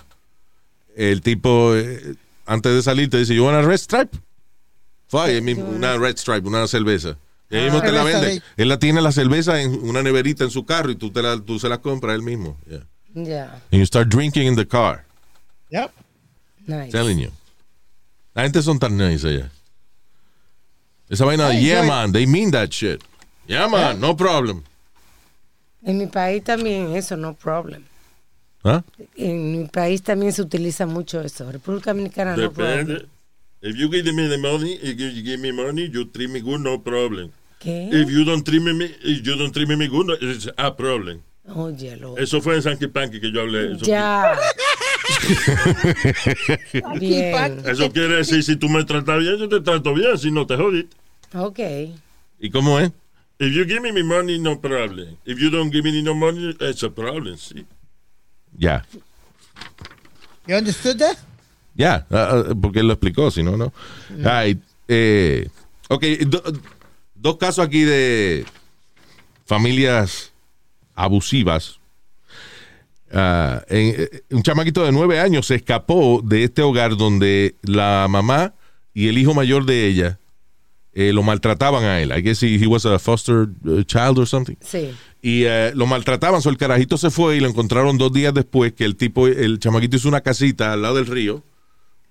el tipo, eh, antes de salir, te dice, ¿You want a red stripe? Fue, una red stripe, una cerveza. Y ahí mismo te la vende. de- Él la tiene la cerveza en una neverita en su carro y tú, te la, tú se la compras él mismo. Yeah. Ya. And you start drinking in the car. Yep. Nice. Telling you. La gente son tan nice allá. Esa vaina, Ay, yeah, yo- man, they mean that shit. Yeah, man, no problem. En mi país también eso, no problem. ¿Ah? En mi país también se utiliza mucho eso. República Dominicana, no problem. Depende. If you give me the money, if you give me money, you treat me good, no problem. ¿Qué? If you don't treat me, if you don't treat me good, it's a problem. Óyelo. Eso fue en Sanky Panky que yo hablé. Eso, Ya. Bien. eso quiere decir, si tú me tratas bien, yo te trato bien, si no te jodiste. Ok. ¿Y cómo es? If you give me my money, no problem. If you don't give me no money, it's a problem, sí. Ya. You understood that? Ya, ah, ah, porque él lo explicó, si no, no. Ay, eh, ok, do- dos casos aquí de familias abusivas. En- eh, un chamaquito de nueve años se escapó de este hogar donde la mamá y el hijo mayor de ella eh, lo maltrataban a él. I guess he, he was a foster uh, child or something. Sí. Y eh, lo maltrataban, so el carajito se fue y lo encontraron dos días después que el tipo, el chamaquito hizo una casita al lado del río,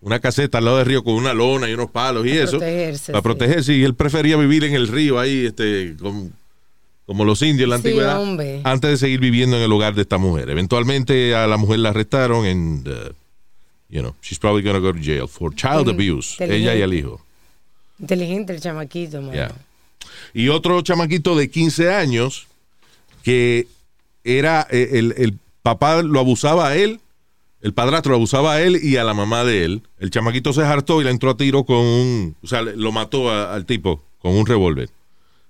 una caseta al lado del río con una lona y unos palos y Para eso. protegerse, Para sí. protegerse. Y él prefería vivir en el río ahí, este, con- como los indios en la Sí, antigüedad, hombre. antes de seguir viviendo en el hogar de esta mujer. Eventualmente a la mujer la arrestaron and, uh, you know, she's probably gonna go to jail for child abuse, ella y el hijo. Inteligente el chamaquito, mano. Yeah. Y otro chamaquito de 15 años que era eh, el, el papá lo abusaba a él, el padrastro lo abusaba a él y a la mamá de él. El chamaquito se hartó y le entró a tiro con un, o sea, le- lo mató a- al tipo con un revólver,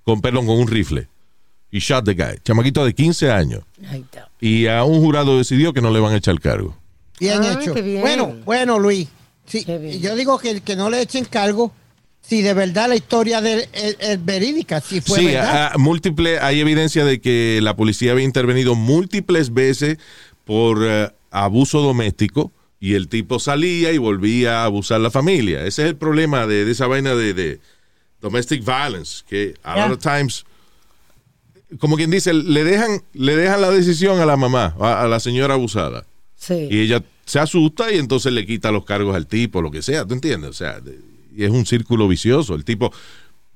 con perdón, con un rifle. Y shot the guy. Chamaquito de 15 años. Ahí está. Y a un jurado decidió que no le van a echar cargo. Bien Ah, hecho. bien. Bueno, bueno, Luis. Sí, yo digo que, que no le echen cargo si de verdad la historia de, es, es verídica, si fue sí, verdad. a- a- múltiple, hay evidencia de que la policía había intervenido múltiples veces por eh, abuso doméstico y el tipo salía y volvía a abusar a la familia. Ese es el problema de, de esa vaina de, de domestic violence, que a Yeah. lot of times, como quien dice, le dejan, le dejan la decisión a la mamá, a, a la señora abusada. Sí. Y ella se asusta y entonces le quita los cargos al tipo, lo que sea, ¿tú entiendes? O sea, de- y es un círculo vicioso. El tipo,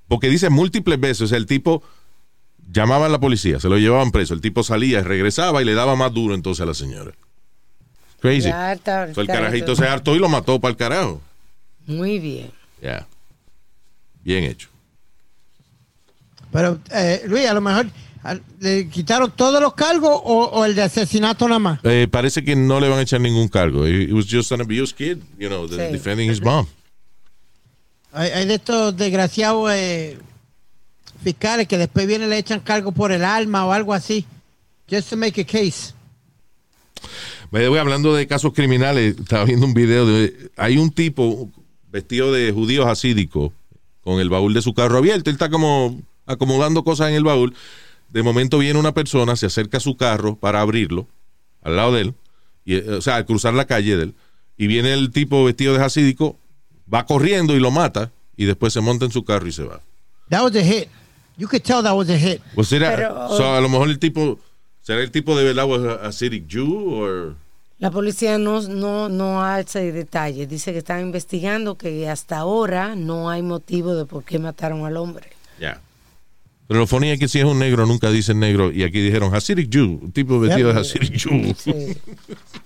porque dice múltiples veces, el tipo llamaba a la policía, se lo llevaban preso, el tipo salía y regresaba y le daba más duro entonces a la señora. Crazy. Ya está, So, el carajito eso. se hartó y lo mató para el carajo. Muy bien. Ya. Bien hecho. Pero, eh, Luis, a lo mejor le quitaron todos los cargos o, o el de asesinato nada más. Eh, parece que no le van a echar ningún cargo. He, he was just an abused kid, you know, Sí. defending his mom. Hay, de estos desgraciados eh, fiscales que después vienen le echan cargo por el alma o algo así. Just to make a case. Way, hablando de casos criminales, estaba viendo un video de. Hay un tipo vestido de judío hasídico con el baúl de su carro abierto. Él está como acomodando cosas en el baúl. De momento viene una persona, se acerca a su carro para abrirlo, al lado de él, eh, o sea, al cruzar la calle de él, y viene el tipo vestido de hasídico, va corriendo y lo mata. y después se monta en su carro y se va. That was a hit. You could tell that was a hit. O será, Pero- so, a lo mejor el tipo, ¿será el tipo de verdad was a Hasidic Jew o La policía no, no, no hace detalles. Dice que están investigando que hasta ahora no hay motivo de por qué mataron al hombre. Ya. Pero lo funny es que si es un negro, nunca dicen negro. Y aquí dijeron Hasidic Jew, un tipo vestido de Hasidic Jew. Sí.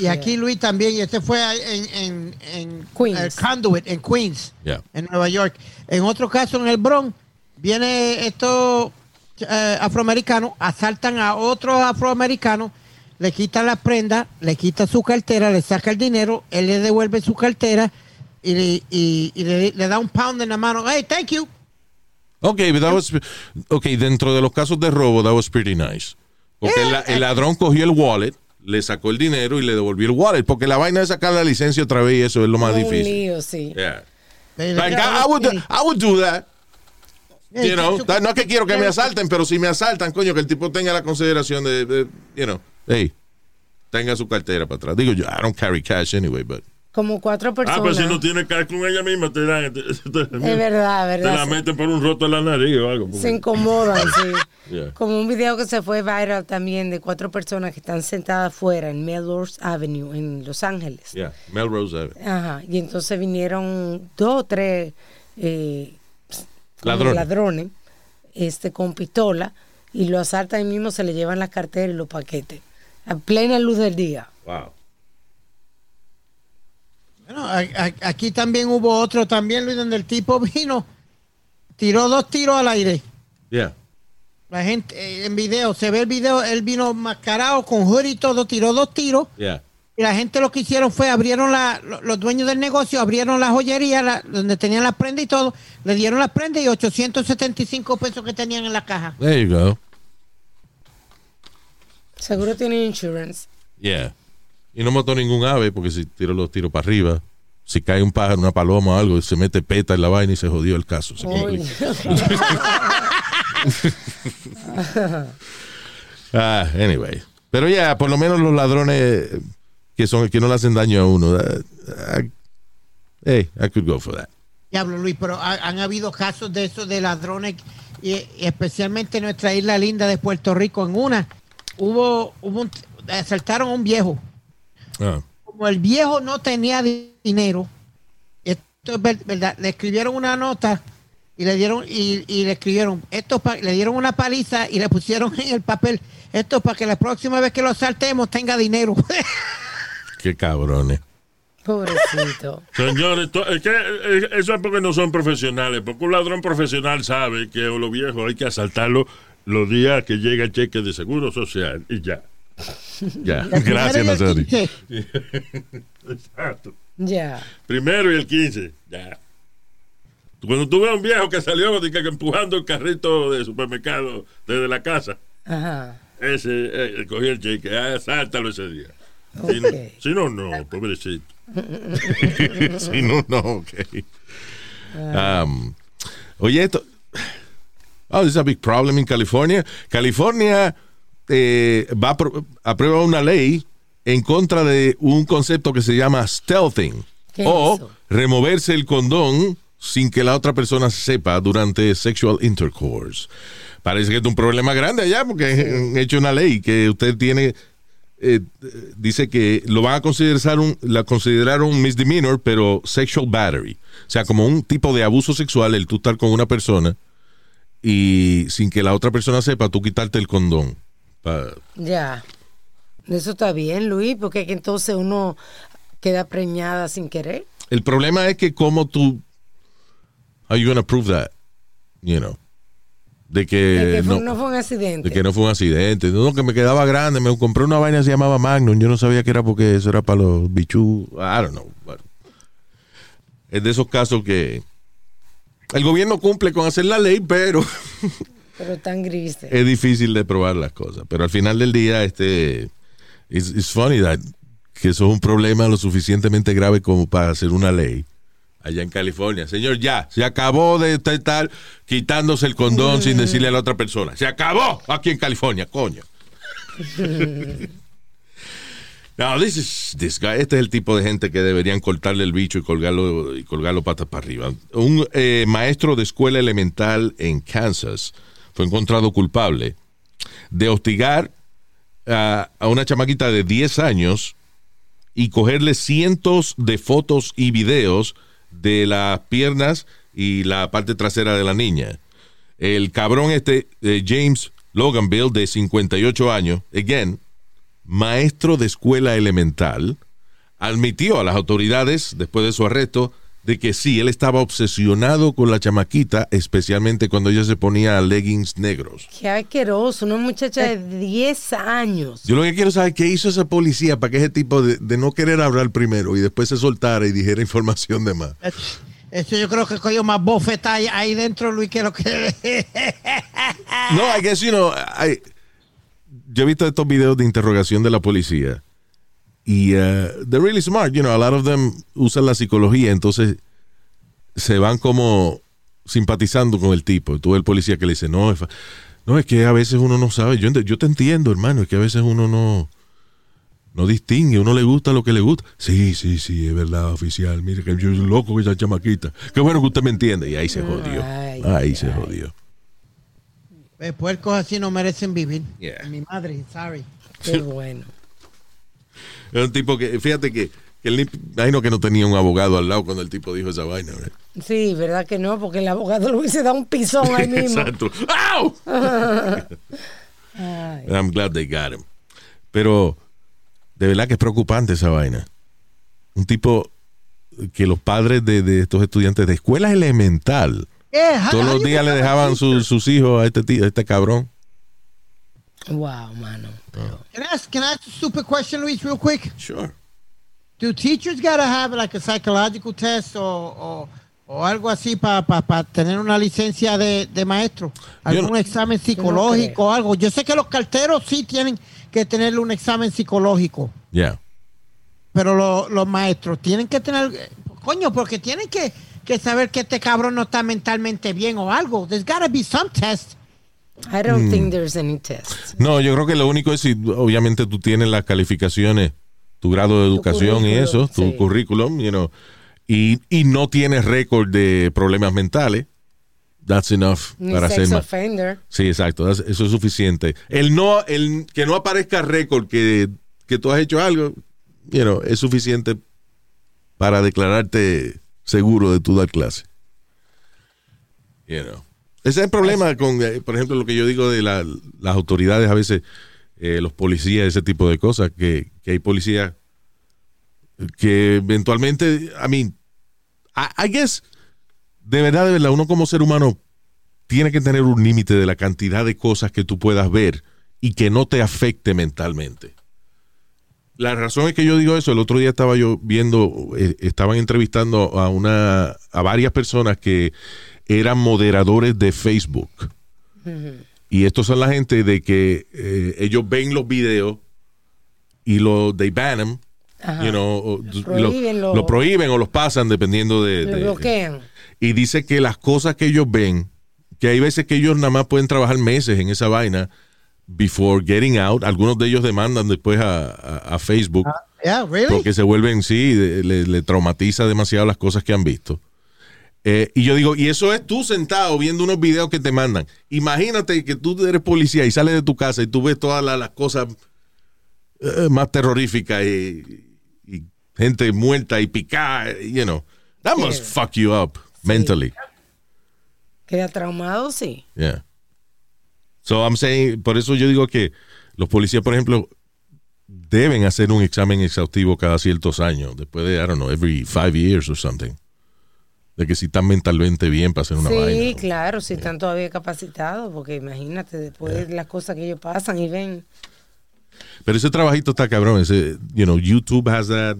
Y, y aquí Luis también, y este fue en, en, en Queens. eh, Conduit, en Queens, en Nueva York. En otro caso, en el Bronx, viene estos eh, afroamericanos, asaltan a otros afroamericanos, le quitan la prenda, le quitan su cartera, le saca el dinero, él le devuelve su cartera y, le- y- y le, le da un pound en la mano. Hey, thank you. Ok, but that was, ok, dentro de los casos de robo, that was pretty nice. Porque el, el ladrón cogió el wallet, le sacó el dinero y le devolvió el wallet. Porque la vaina de sacar la licencia otra vez y eso es lo más difícil. lío, sí. Yeah. Like, I, I would, I would do that. Hey, You know, no es que quiero que me asalten, pero si me asaltan, coño, que el tipo tenga la consideración de, de, you know, hey, tenga su cartera para atrás. Digo yo, I don't carry cash anyway, but. Como cuatro Ah, personas. pues si no tiene cash con ella misma, te dan. Te, te- Es verdad, Te la meten por un roto en la nariz o algo. porque- Se incomodan, sí. Yeah. Como un video que se fue viral también de cuatro personas que están sentadas afuera en Melrose Avenue en Los Ángeles. Yeah, Melrose Avenue. Ajá. Y entonces vinieron dos o tres eh, Ladrones. ladrones este, con pistola y lo asaltan y mismo se le llevan la cartera y los paquetes. A plena luz del día. Wow. Bueno, a- a- aquí también hubo otro también, Luis, donde el tipo vino, tiró dos tiros al aire. Yeah. La gente eh, en video, se ve el video, él vino mascarado con hoodie y todo, tiró dos tiros. Yeah. Y la gente lo que hicieron fue, abrieron la, lo- los dueños del negocio, abrieron la joyería, la- donde tenían las prendas y todo, le dieron las prendas y 875 pesos que tenían en la caja. There you go. Seguro tienen insurance. Yeah. Y no mató ningún ave porque si tiró los tiros para arriba, si cae un pájaro, una paloma o algo, se mete peta en la vaina y se jodió el caso. Se. Ah, anyway. Pero ya, por lo menos los ladrones que son que no le hacen daño a uno. that- I- hey, I could go for that. Diablo, Luis, pero ha- han habido casos de esos de ladrones, y, y especialmente en nuestra isla linda de Puerto Rico. En una, hubo, hubo un, asaltaron a un viejo. Ah, Como el viejo no tenía di- dinero, esto es ver- verdad, le escribieron una nota y le dieron y, y le escribieron esto pa- le dieron una paliza y le pusieron en el papel esto para que la próxima vez que lo asaltemos tenga dinero. qué cabrones. Pobrecito. Señores, to- es que eso es porque no son profesionales. Porque un ladrón profesional sabe que a los viejos hay que asaltarlo los días que llega el cheque de seguro social y ya. Ya, gracias. 15. Exacto. Ya. Primero y el 15, ya. Cuando tú ves a un viejo que salió que, empujando el carrito de supermercado desde la casa, Ajá. ese eh, cogí el cheque, ah, sáltalo ese día. Si, no, Ok. si no, no, pobrecito. Sí, no, no, ok. Um, oye, esto. Oh, this is a big problem in California. California eh, va a aprueba una ley en contra de un concepto que se llama stealthing ¿Qué es o removerse el condón sin que la otra persona sepa durante sexual intercourse. Parece que es un problema grande allá porque han hecho una ley que usted tiene eh, dice que lo van a considerar un, la considerar un misdemeanor, pero sexual battery. O sea, como un tipo de abuso sexual, el tú estar con una persona y sin que la otra persona sepa, tú quitarte el condón. Ya. Eso está bien, Luis, porque es que entonces uno queda preñada sin querer. El problema es que como tú, how you gonna prove that, you know, de que, De que fue- no, no fue un accidente. de que no fue un accidente, no, que me quedaba grande, me compré una vaina que se llamaba Magnum, yo no sabía que era porque eso era para los bichú, I don't know. but es de esos casos que el gobierno cumple con hacer la ley, pero Pero tan gris. es difícil de probar las cosas. Pero al final del día, este, it's, it's funny that, que eso es un problema lo suficientemente grave como para hacer una ley allá en California. Señor, ya, se acabó de estar quitándose el condón sin decirle a la otra persona. Se acabó aquí en California, coño. No, this is, this guy. Este es el tipo de gente que deberían cortarle el bicho y colgarlo, y colgarlo patas para arriba. Un eh, maestro de escuela elemental en Kansas fue encontrado culpable de hostigar a, a una chamaquita de 10 años y cogerle cientos de fotos y videos de las piernas y la parte trasera de la niña. El cabrón este, eh, James Loganville, de 58 años, again, maestro de escuela elemental, admitió a las autoridades, después de su arresto, de que sí, él estaba obsesionado con la chamaquita, especialmente cuando ella se ponía leggings negros. Qué asqueroso, una muchacha de 10 años. Yo lo que quiero saber es qué hizo esa policía para que ese tipo de, de no querer hablar primero y después se soltara y dijera información de más. Eso yo creo que cogió más bofeta ahí, ahí dentro, Luis, que lo que... No, I guess, you know, I- yo he visto estos videos de interrogación de la policía y uh, they're really smart, you know, a lot of them usan la psicología, entonces se van como simpatizando con el tipo. Tú el policía que le dice, no, es, no, es que a veces uno no sabe, yo, te entiendo, hermano, es que a veces uno no, no distingue, uno le gusta lo que le gusta. Sí, sí, sí, es verdad, oficial, mire que yo soy loco con esa chamaquita. Qué bueno que usted me entiende. Y ahí se jodió. Ay, Ahí se jodió. Eh, puercos así no merecen vivir. Yeah. Mi madre, sorry. Qué bueno. Era un tipo que, fíjate que, ni, imagino que no tenía un abogado al lado cuando el tipo dijo esa vaina. ¿verdad? Sí, ¿verdad que no? Porque el abogado le hubiese dado un pisón ahí mismo. Exacto. ¡Au! Ay. I'm glad they got him. Pero de verdad que es preocupante esa vaina. Un tipo que los padres de, de estos estudiantes de escuela elemental Yeah, todos los días le dejaban sus- sus hijos a este, tío- a este cabrón. Wow, mano. Can I ask, can I ask a stupid question, Luis, real quick? Sure. Do teachers gotta have like a psychological test o, o, o algo así para tener una licencia de, de maestro? ¿Algún examen psicológico o algo? Yo sé que los carteros sí tienen que tener un examen psicológico, Yeah. pero lo- los maestros tienen que tener, coño, porque tienen que, que saber que este cabrón no está mentalmente bien o algo. There's gotta be some test. I don't Mm. think there's any test. No, yo creo que lo único es si obviamente tú tienes las calificaciones, tu grado de educación y eso, tu sí. currículum, you know, y, y no tienes récord de problemas mentales. That's enough Ni para sex ser offender. Sí, exacto, that's- eso es suficiente. El no, el que no aparezca récord que, que tú has hecho algo, you know, es suficiente para declararte seguro de tu dar clase. You know. Ese es el problema con, eh, por ejemplo, lo que yo digo de la- las autoridades, a veces, eh, los policías, ese tipo de cosas, que, que hay policías que eventualmente, I mean, I, I guess, de verdad, de verdad, uno como ser humano tiene que tener un límite de la cantidad de cosas que tú puedas ver y que no te afecte mentalmente. La razón es que yo digo eso, el otro día estaba yo viendo, eh, estaban entrevistando a una, a varias personas que eran moderadores de Facebook. Y estos son la gente de que eh, ellos ven los videos y lo they ban them, you know, lo, prohíben, lo- lo prohíben o los pasan dependiendo de, Lo de- bloquean. y dice que las cosas que ellos ven, que hay veces que ellos nada más pueden trabajar meses en esa vaina before getting out. Algunos de ellos demandan después a, a- a Facebook Yeah, really? porque se vuelven, sí, le, le traumatiza demasiado las cosas que han visto. Eh, y yo digo, y eso es tú sentado viendo unos videos que te mandan. Imagínate que tú eres policía y sales de tu casa y tú ves todas las, las cosas eh, más terroríficas y, y gente muerta y picada, you know. That must fuck you up mentally. Queda traumado, sí. Yeah. So I'm saying, por eso yo digo que los policías, por ejemplo, deben hacer un examen exhaustivo cada ciertos años, después de, I don't know, every five years or something. De que si están mentalmente bien para hacer una sí, vaina. claro, si están todavía capacitados, porque imagínate después de las cosas que ellos pasan y ven. Pero ese trabajito está cabrón. Ese, you know, YouTube has that.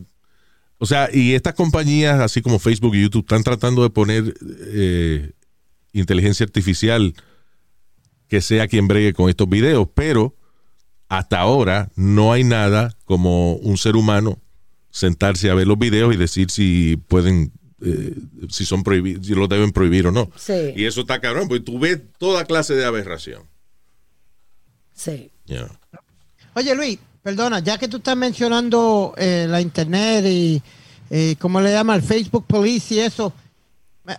O sea, y estas compañías, así como Facebook y YouTube, están tratando de poner eh, inteligencia artificial que sea quien bregue con estos videos, pero hasta ahora no hay nada como un ser humano sentarse a ver los videos y decir si pueden, eh, si son prohibidos, si los deben prohibir o no. Sí. Y eso está cabrón, porque tú ves toda clase de aberración. Sí. know. Oye, Luis, perdona, ya que tú estás mencionando eh, la internet y, eh, ¿cómo le llama? El Facebook Police y eso.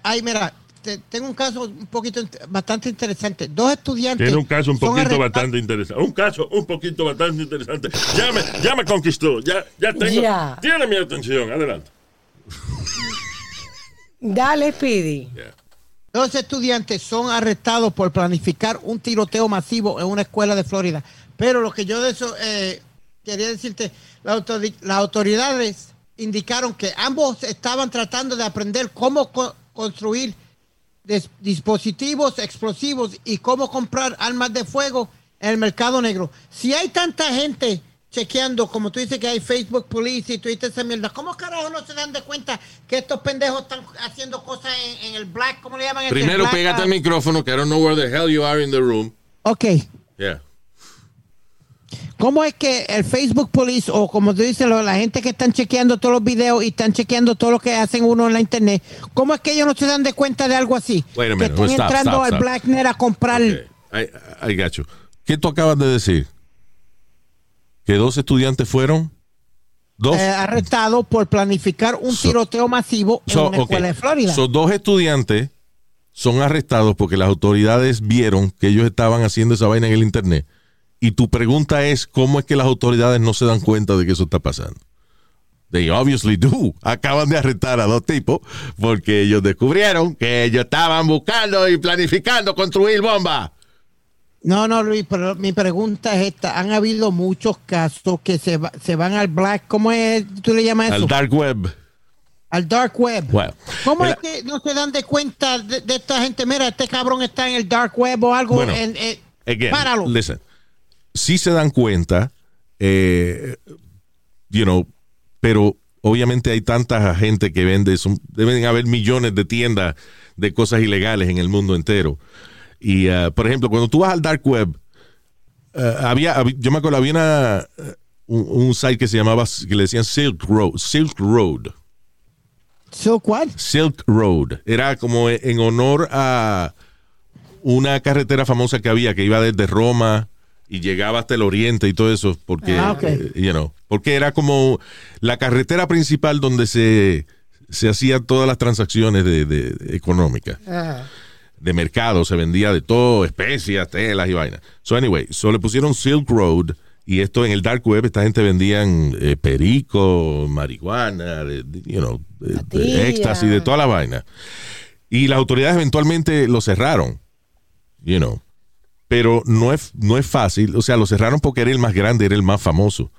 Ay, mira, te- tengo un caso un poquito bastante interesante. Dos estudiantes. Tiene un caso un poquito bastante interesante. Un caso un poquito bastante interesante. Ya me, ya me conquistó. Ya, ya tengo. Ya. Tiene mi atención. Adelante. Dale, Speedy. Dos estudiantes son arrestados por planificar un tiroteo masivo en una escuela de Florida. Pero lo que yo de eso eh, quería decirte, las autoridades indicaron que ambos estaban tratando de aprender cómo co- construir dispositivos explosivos y cómo comprar armas de fuego en el mercado negro. Si hay tanta gente chequeando, como tú dices que hay Facebook Police y Twitter esa mierda, ¿cómo carajo no se dan de cuenta que estos pendejos están haciendo cosas en, en el black, ¿cómo le llaman? Primero Black, pégate al micrófono, que I don't know where the hell you are in the room. Ok. Yeah. ¿Cómo es que el Facebook Police o como tú dices, la gente que están chequeando todos los videos y están chequeando todo lo que hacen uno en la internet, ¿cómo es que ellos no se dan de cuenta de algo así? Wait a que minute, están stop, entrando stop, al stop. Blacknet a comprar. I, I got you. ¿Qué tú acabas de decir? ¿Que dos estudiantes fueron? ¿Dos? eh, arrestados por planificar un tiroteo masivo en So, una escuela de Florida. So, dos estudiantes son arrestados porque las autoridades vieron que ellos estaban haciendo esa vaina en el internet. Y tu pregunta es, ¿cómo es que las autoridades no se dan cuenta de que eso está pasando? They obviously do. Acaban de arrestar a dos tipos porque ellos descubrieron que ellos estaban buscando y planificando construir bombas. No, no, Luis, pero mi pregunta es esta. Han habido muchos casos que se, va- se van al black, ¿cómo es? ¿Tú le llamas eso? Al dark web. Al dark web. Well, ¿Cómo el- es que no se dan de cuenta de, de esta gente? Mira, este cabrón está en el dark web o algo. Bueno, en- en- Again, páralo. listen. Sí se dan cuenta, eh, you know, pero obviamente hay tanta gente que vende, son- deben haber millones de tiendas de cosas ilegales en el mundo entero. Y, uh, por ejemplo, cuando tú vas al dark web, uh, había, hab- yo me acuerdo, había una, uh, un, un site que se llamaba, que le decían Silk Road. Silk Road. ¿Silk? Silk Road. Era como en honor a una carretera famosa que había que iba desde Roma y llegaba hasta el oriente y todo eso, porque, Ah, ok. eh, you know, porque era como la carretera principal donde se, se hacían todas las transacciones de, de- económicas de mercado, se vendía de todo, especias, telas y vainas. So anyway, so le pusieron Silk Road y esto en el dark web esta gente vendían eh, perico, marihuana, de- de- you know, de- éxtasis, de toda la vaina. Y las autoridades eventualmente lo cerraron, you know. Pero no es, no es fácil, o sea, lo cerraron porque era el más grande, era el más famoso.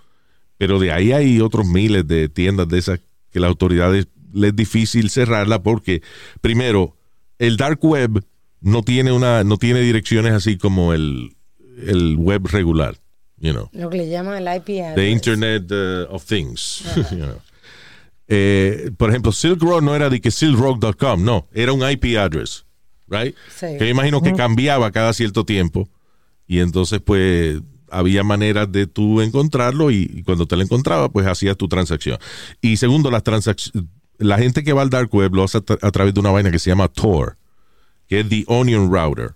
Pero de ahí hay otros miles de tiendas de esas que las autoridades les es difícil cerrarla porque, primero, el dark web no tiene una, no tiene direcciones así como el, el web regular, you know, Lo que le llaman el IP address. the Internet uh, of Things. you know. Eh, por ejemplo, Silk Road no era de que silkroad.com, no, era un IP address, right? Sí. Que yo imagino que cambiaba cada cierto tiempo y entonces pues había maneras de tú encontrarlo y, y cuando te lo encontraba pues hacías tu transacción. Y segundo, las transacciones, la gente que va al dark web lo hace a, tra- a través de una vaina que se llama Tor, que es The Onion Router,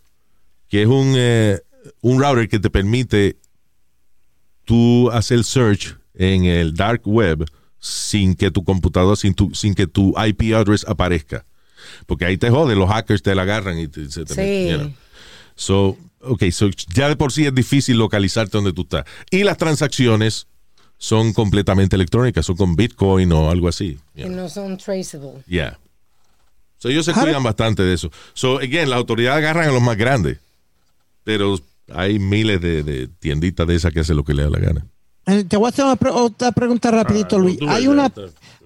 que es un, eh, un router que te permite tú hacer search en el dark web sin que tu computadora, sin, tu, sin que tu IP address aparezca. Porque ahí te jode, los hackers te la agarran y te, se te Sí. meten, you know. So, okay, so ya de por sí es difícil localizarte donde tú estás. Y las transacciones son completamente electrónicas, son con Bitcoin o algo así. Que no son traceable. Yeah. So ellos se cuidan bastante de eso. So, again, las autoridades agarran a los más grandes. Pero hay miles de, de tienditas de esas que hacen lo que le da la gana. Eh, Te voy a hacer una pre- otra pregunta rapidito, Ah, Luis. tú Hay una,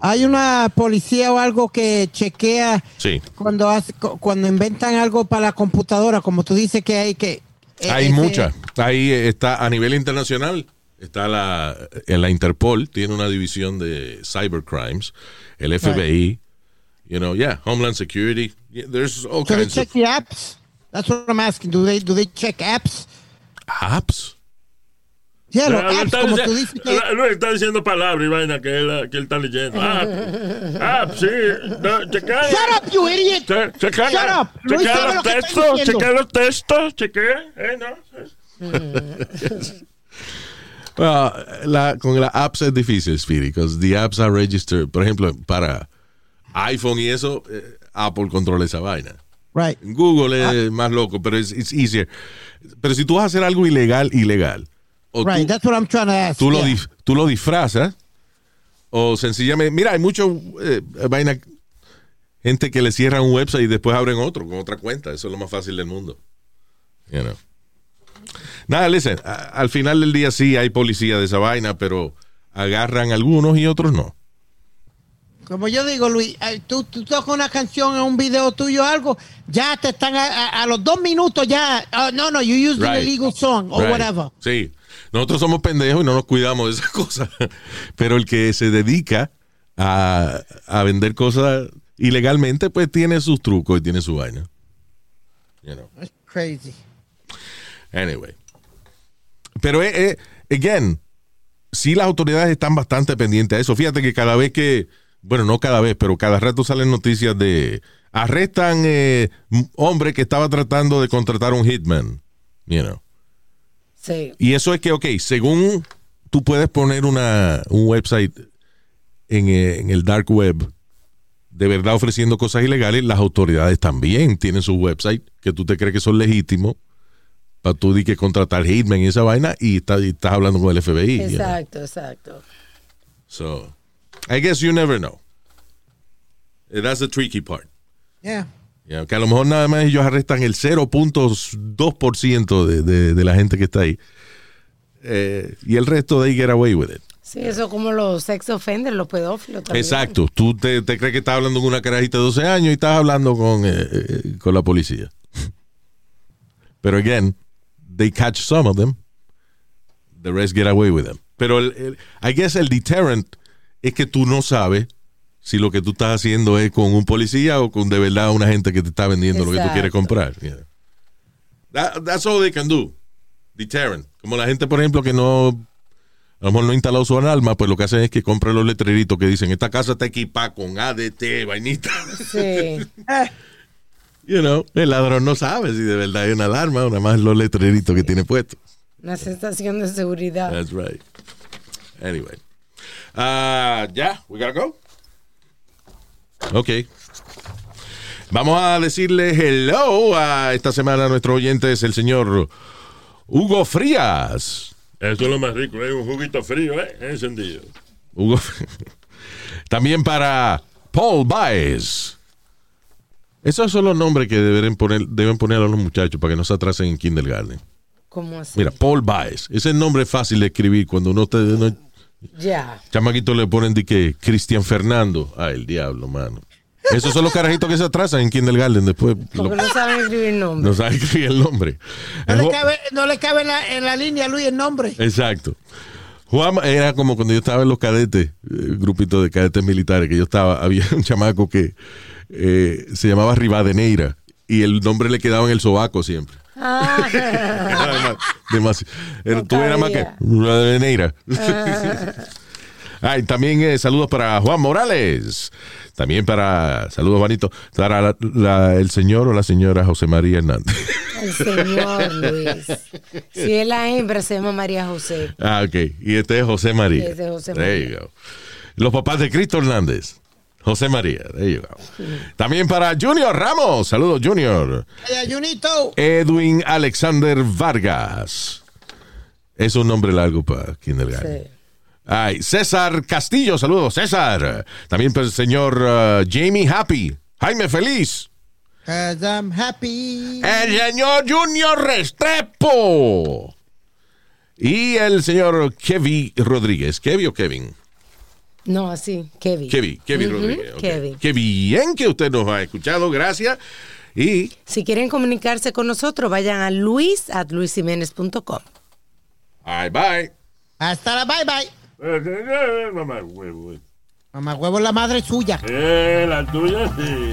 hay una policía o algo que chequea Sí. cuando hace, cu- cuando inventan algo para la computadora, como tú dices que hay que eh, Hay ese- muchas. Ahí está a nivel internacional. Está la, en la Interpol, tiene una división de cybercrimes. El FBI, you know, yeah, Homeland Security. Yeah, there's all So they check of the apps. That's what I'm asking. Do they do they check apps? apps. Yeah, los apps, está como dice- tú dices que- Luis está diciendo palabras y vaina que él, que él está leyendo. Ah, ah, sí. No, chequea. Shut up, you idiot. Che- chequea, Shut up. Luis chequea sabe los lo que está textos, diciendo. chequea los textos, chequea. Eh, no. Well, la- con las apps es difícil, Speedy, because the apps are registered. Por ejemplo, para iPhone y eso, eh, Apple controla esa vaina. Right. Google es más loco, pero es easier. Pero si tú vas a hacer algo ilegal, ilegal. O Right. tú, That's what I'm trying to ask. tú lo, Yeah. tú lo disfrazas o sencillamente, mira, hay mucho eh, vaina, gente que le cierran un website y después abren otro con otra cuenta. Eso es lo más fácil del mundo. You know. Nada, listen, a- al final del día sí hay policía de esa vaina, pero agarran algunos y otros no. Como yo digo, Luis, eh, tú, tú tocas una canción en un video tuyo o algo, ya te están a, a- a los dos minutos ya. ah, no, no, you used an Right. illegal song or Right. whatever. Sí. Nosotros somos pendejos y no nos cuidamos de esas cosas. Pero el que se dedica a, a vender cosas ilegalmente, pues tiene sus trucos y tiene su vaina. You know. That's crazy. Anyway. Pero, eh, eh, again, sí las autoridades están bastante pendientes a eso. Fíjate que cada vez que, bueno, no cada vez, pero cada rato salen noticias de arrestan eh, hombre que estaba tratando de contratar un hitman. You know. Sí. Y eso es que, ok, según tú puedes poner una, un website en, eh, en el dark web, de verdad ofreciendo cosas ilegales, las autoridades también tienen su website que tú te crees que son legítimos para tú di que contratar hitman y esa vaina y, está- y estás hablando con el FBI. you know. Exacto, exacto. So, I guess you never know. Eh, That's the tricky part. Yeah. Yeah, que a lo mejor nada más ellos arrestan el 0.2% de, de, de la gente que está ahí. Eh, y el resto de ahí get away with it. Sí, eso como los sex offenders, los pedófilos también. Exacto. Tú te, te crees que estás hablando con una carajita de 12 años y estás hablando con, eh, eh, con la policía. Pero again, they catch some of them. The rest get away with them. Pero el, el- I guess el deterrent es que tú no sabes si lo que tú estás haciendo es con un policía o con de verdad una gente que te está vendiendo lo que tú quieres comprar. Yeah. That- that's all they can do. Deterrent. Como la gente, por ejemplo, que no a lo mejor no ha instalado su alarma, pues lo que hacen es que compran los letreritos que dicen, esta casa está equipada con ADT, vainita. Sí. You know, el ladrón no sabe si de verdad hay una alarma o nada más los letreritos que tiene puesto. Una sensación de seguridad. That's right. Anyway. Ah, ya, we gotta go. Ok. Vamos a decirle hello a esta semana a nuestros oyentes, el señor Hugo Frías. Eso es lo más rico, ¿eh? Un juguito frío, ¿eh? Encendido. Hugo. También para Paul Baez. Esos son los nombres que deben poner, deben poner a los muchachos para que no se atrasen en kindergarten. ¿Cómo así? Mira, Paul Baez. Ese nombre es fácil de escribir cuando uno te, uno- Ya. chamaquito le ponen de que Cristian Fernando. Ay, el diablo, mano. Esos son los carajitos que se atrasan en kindergarten después. Porque lo- no saben escribir nombre. no saben escribir el nombre. No El le cabe, no le cabe en, la, en la línea, Luis, el nombre. Exacto. Juan era como cuando yo estaba en los cadetes, eh, grupito de cadetes militares, que yo estaba, había un chamaco que eh, se llamaba Rivadeneira y el nombre le quedaba en el sobaco siempre. Ah. Era dema- demasi- era- tú eras más que cabía. Rivadeneira. Ay, también eh, saludos para Juan Morales. También para, saludos Juanito, para la- la- el señor o la señora José María Hernández. El señor Luis. Si es la hembra, se llama María José. Ah, ok. Y este es José María. Este es José There María. you go. Los papás de Cristo Hernández. José María. There you go. También para Junior Ramos. Saludos, Junior. Ay, Junito. Edwin Alexander Vargas. Es un nombre largo para kindergarten. Sí. Ay, César Castillo. Saludos, César. También para el señor uh, Jamie Happy. Jaime Feliz. 'Cause I'm happy. El señor Junior Restrepo. Y el señor Kevin Rodríguez. ¿Kevin o Kevin? No, así, Kevin. Kevin, Kevin Rodríguez. Kevin. Qué bien que usted nos ha escuchado, gracias. Y Si quieren comunicarse con nosotros, vayan a luis at luisiménez.com. bye bye. Hasta la bye bye. Eh, eh, eh, Mamá huevo. eh. Mamá huevo es la madre suya. Eh, la tuya sí.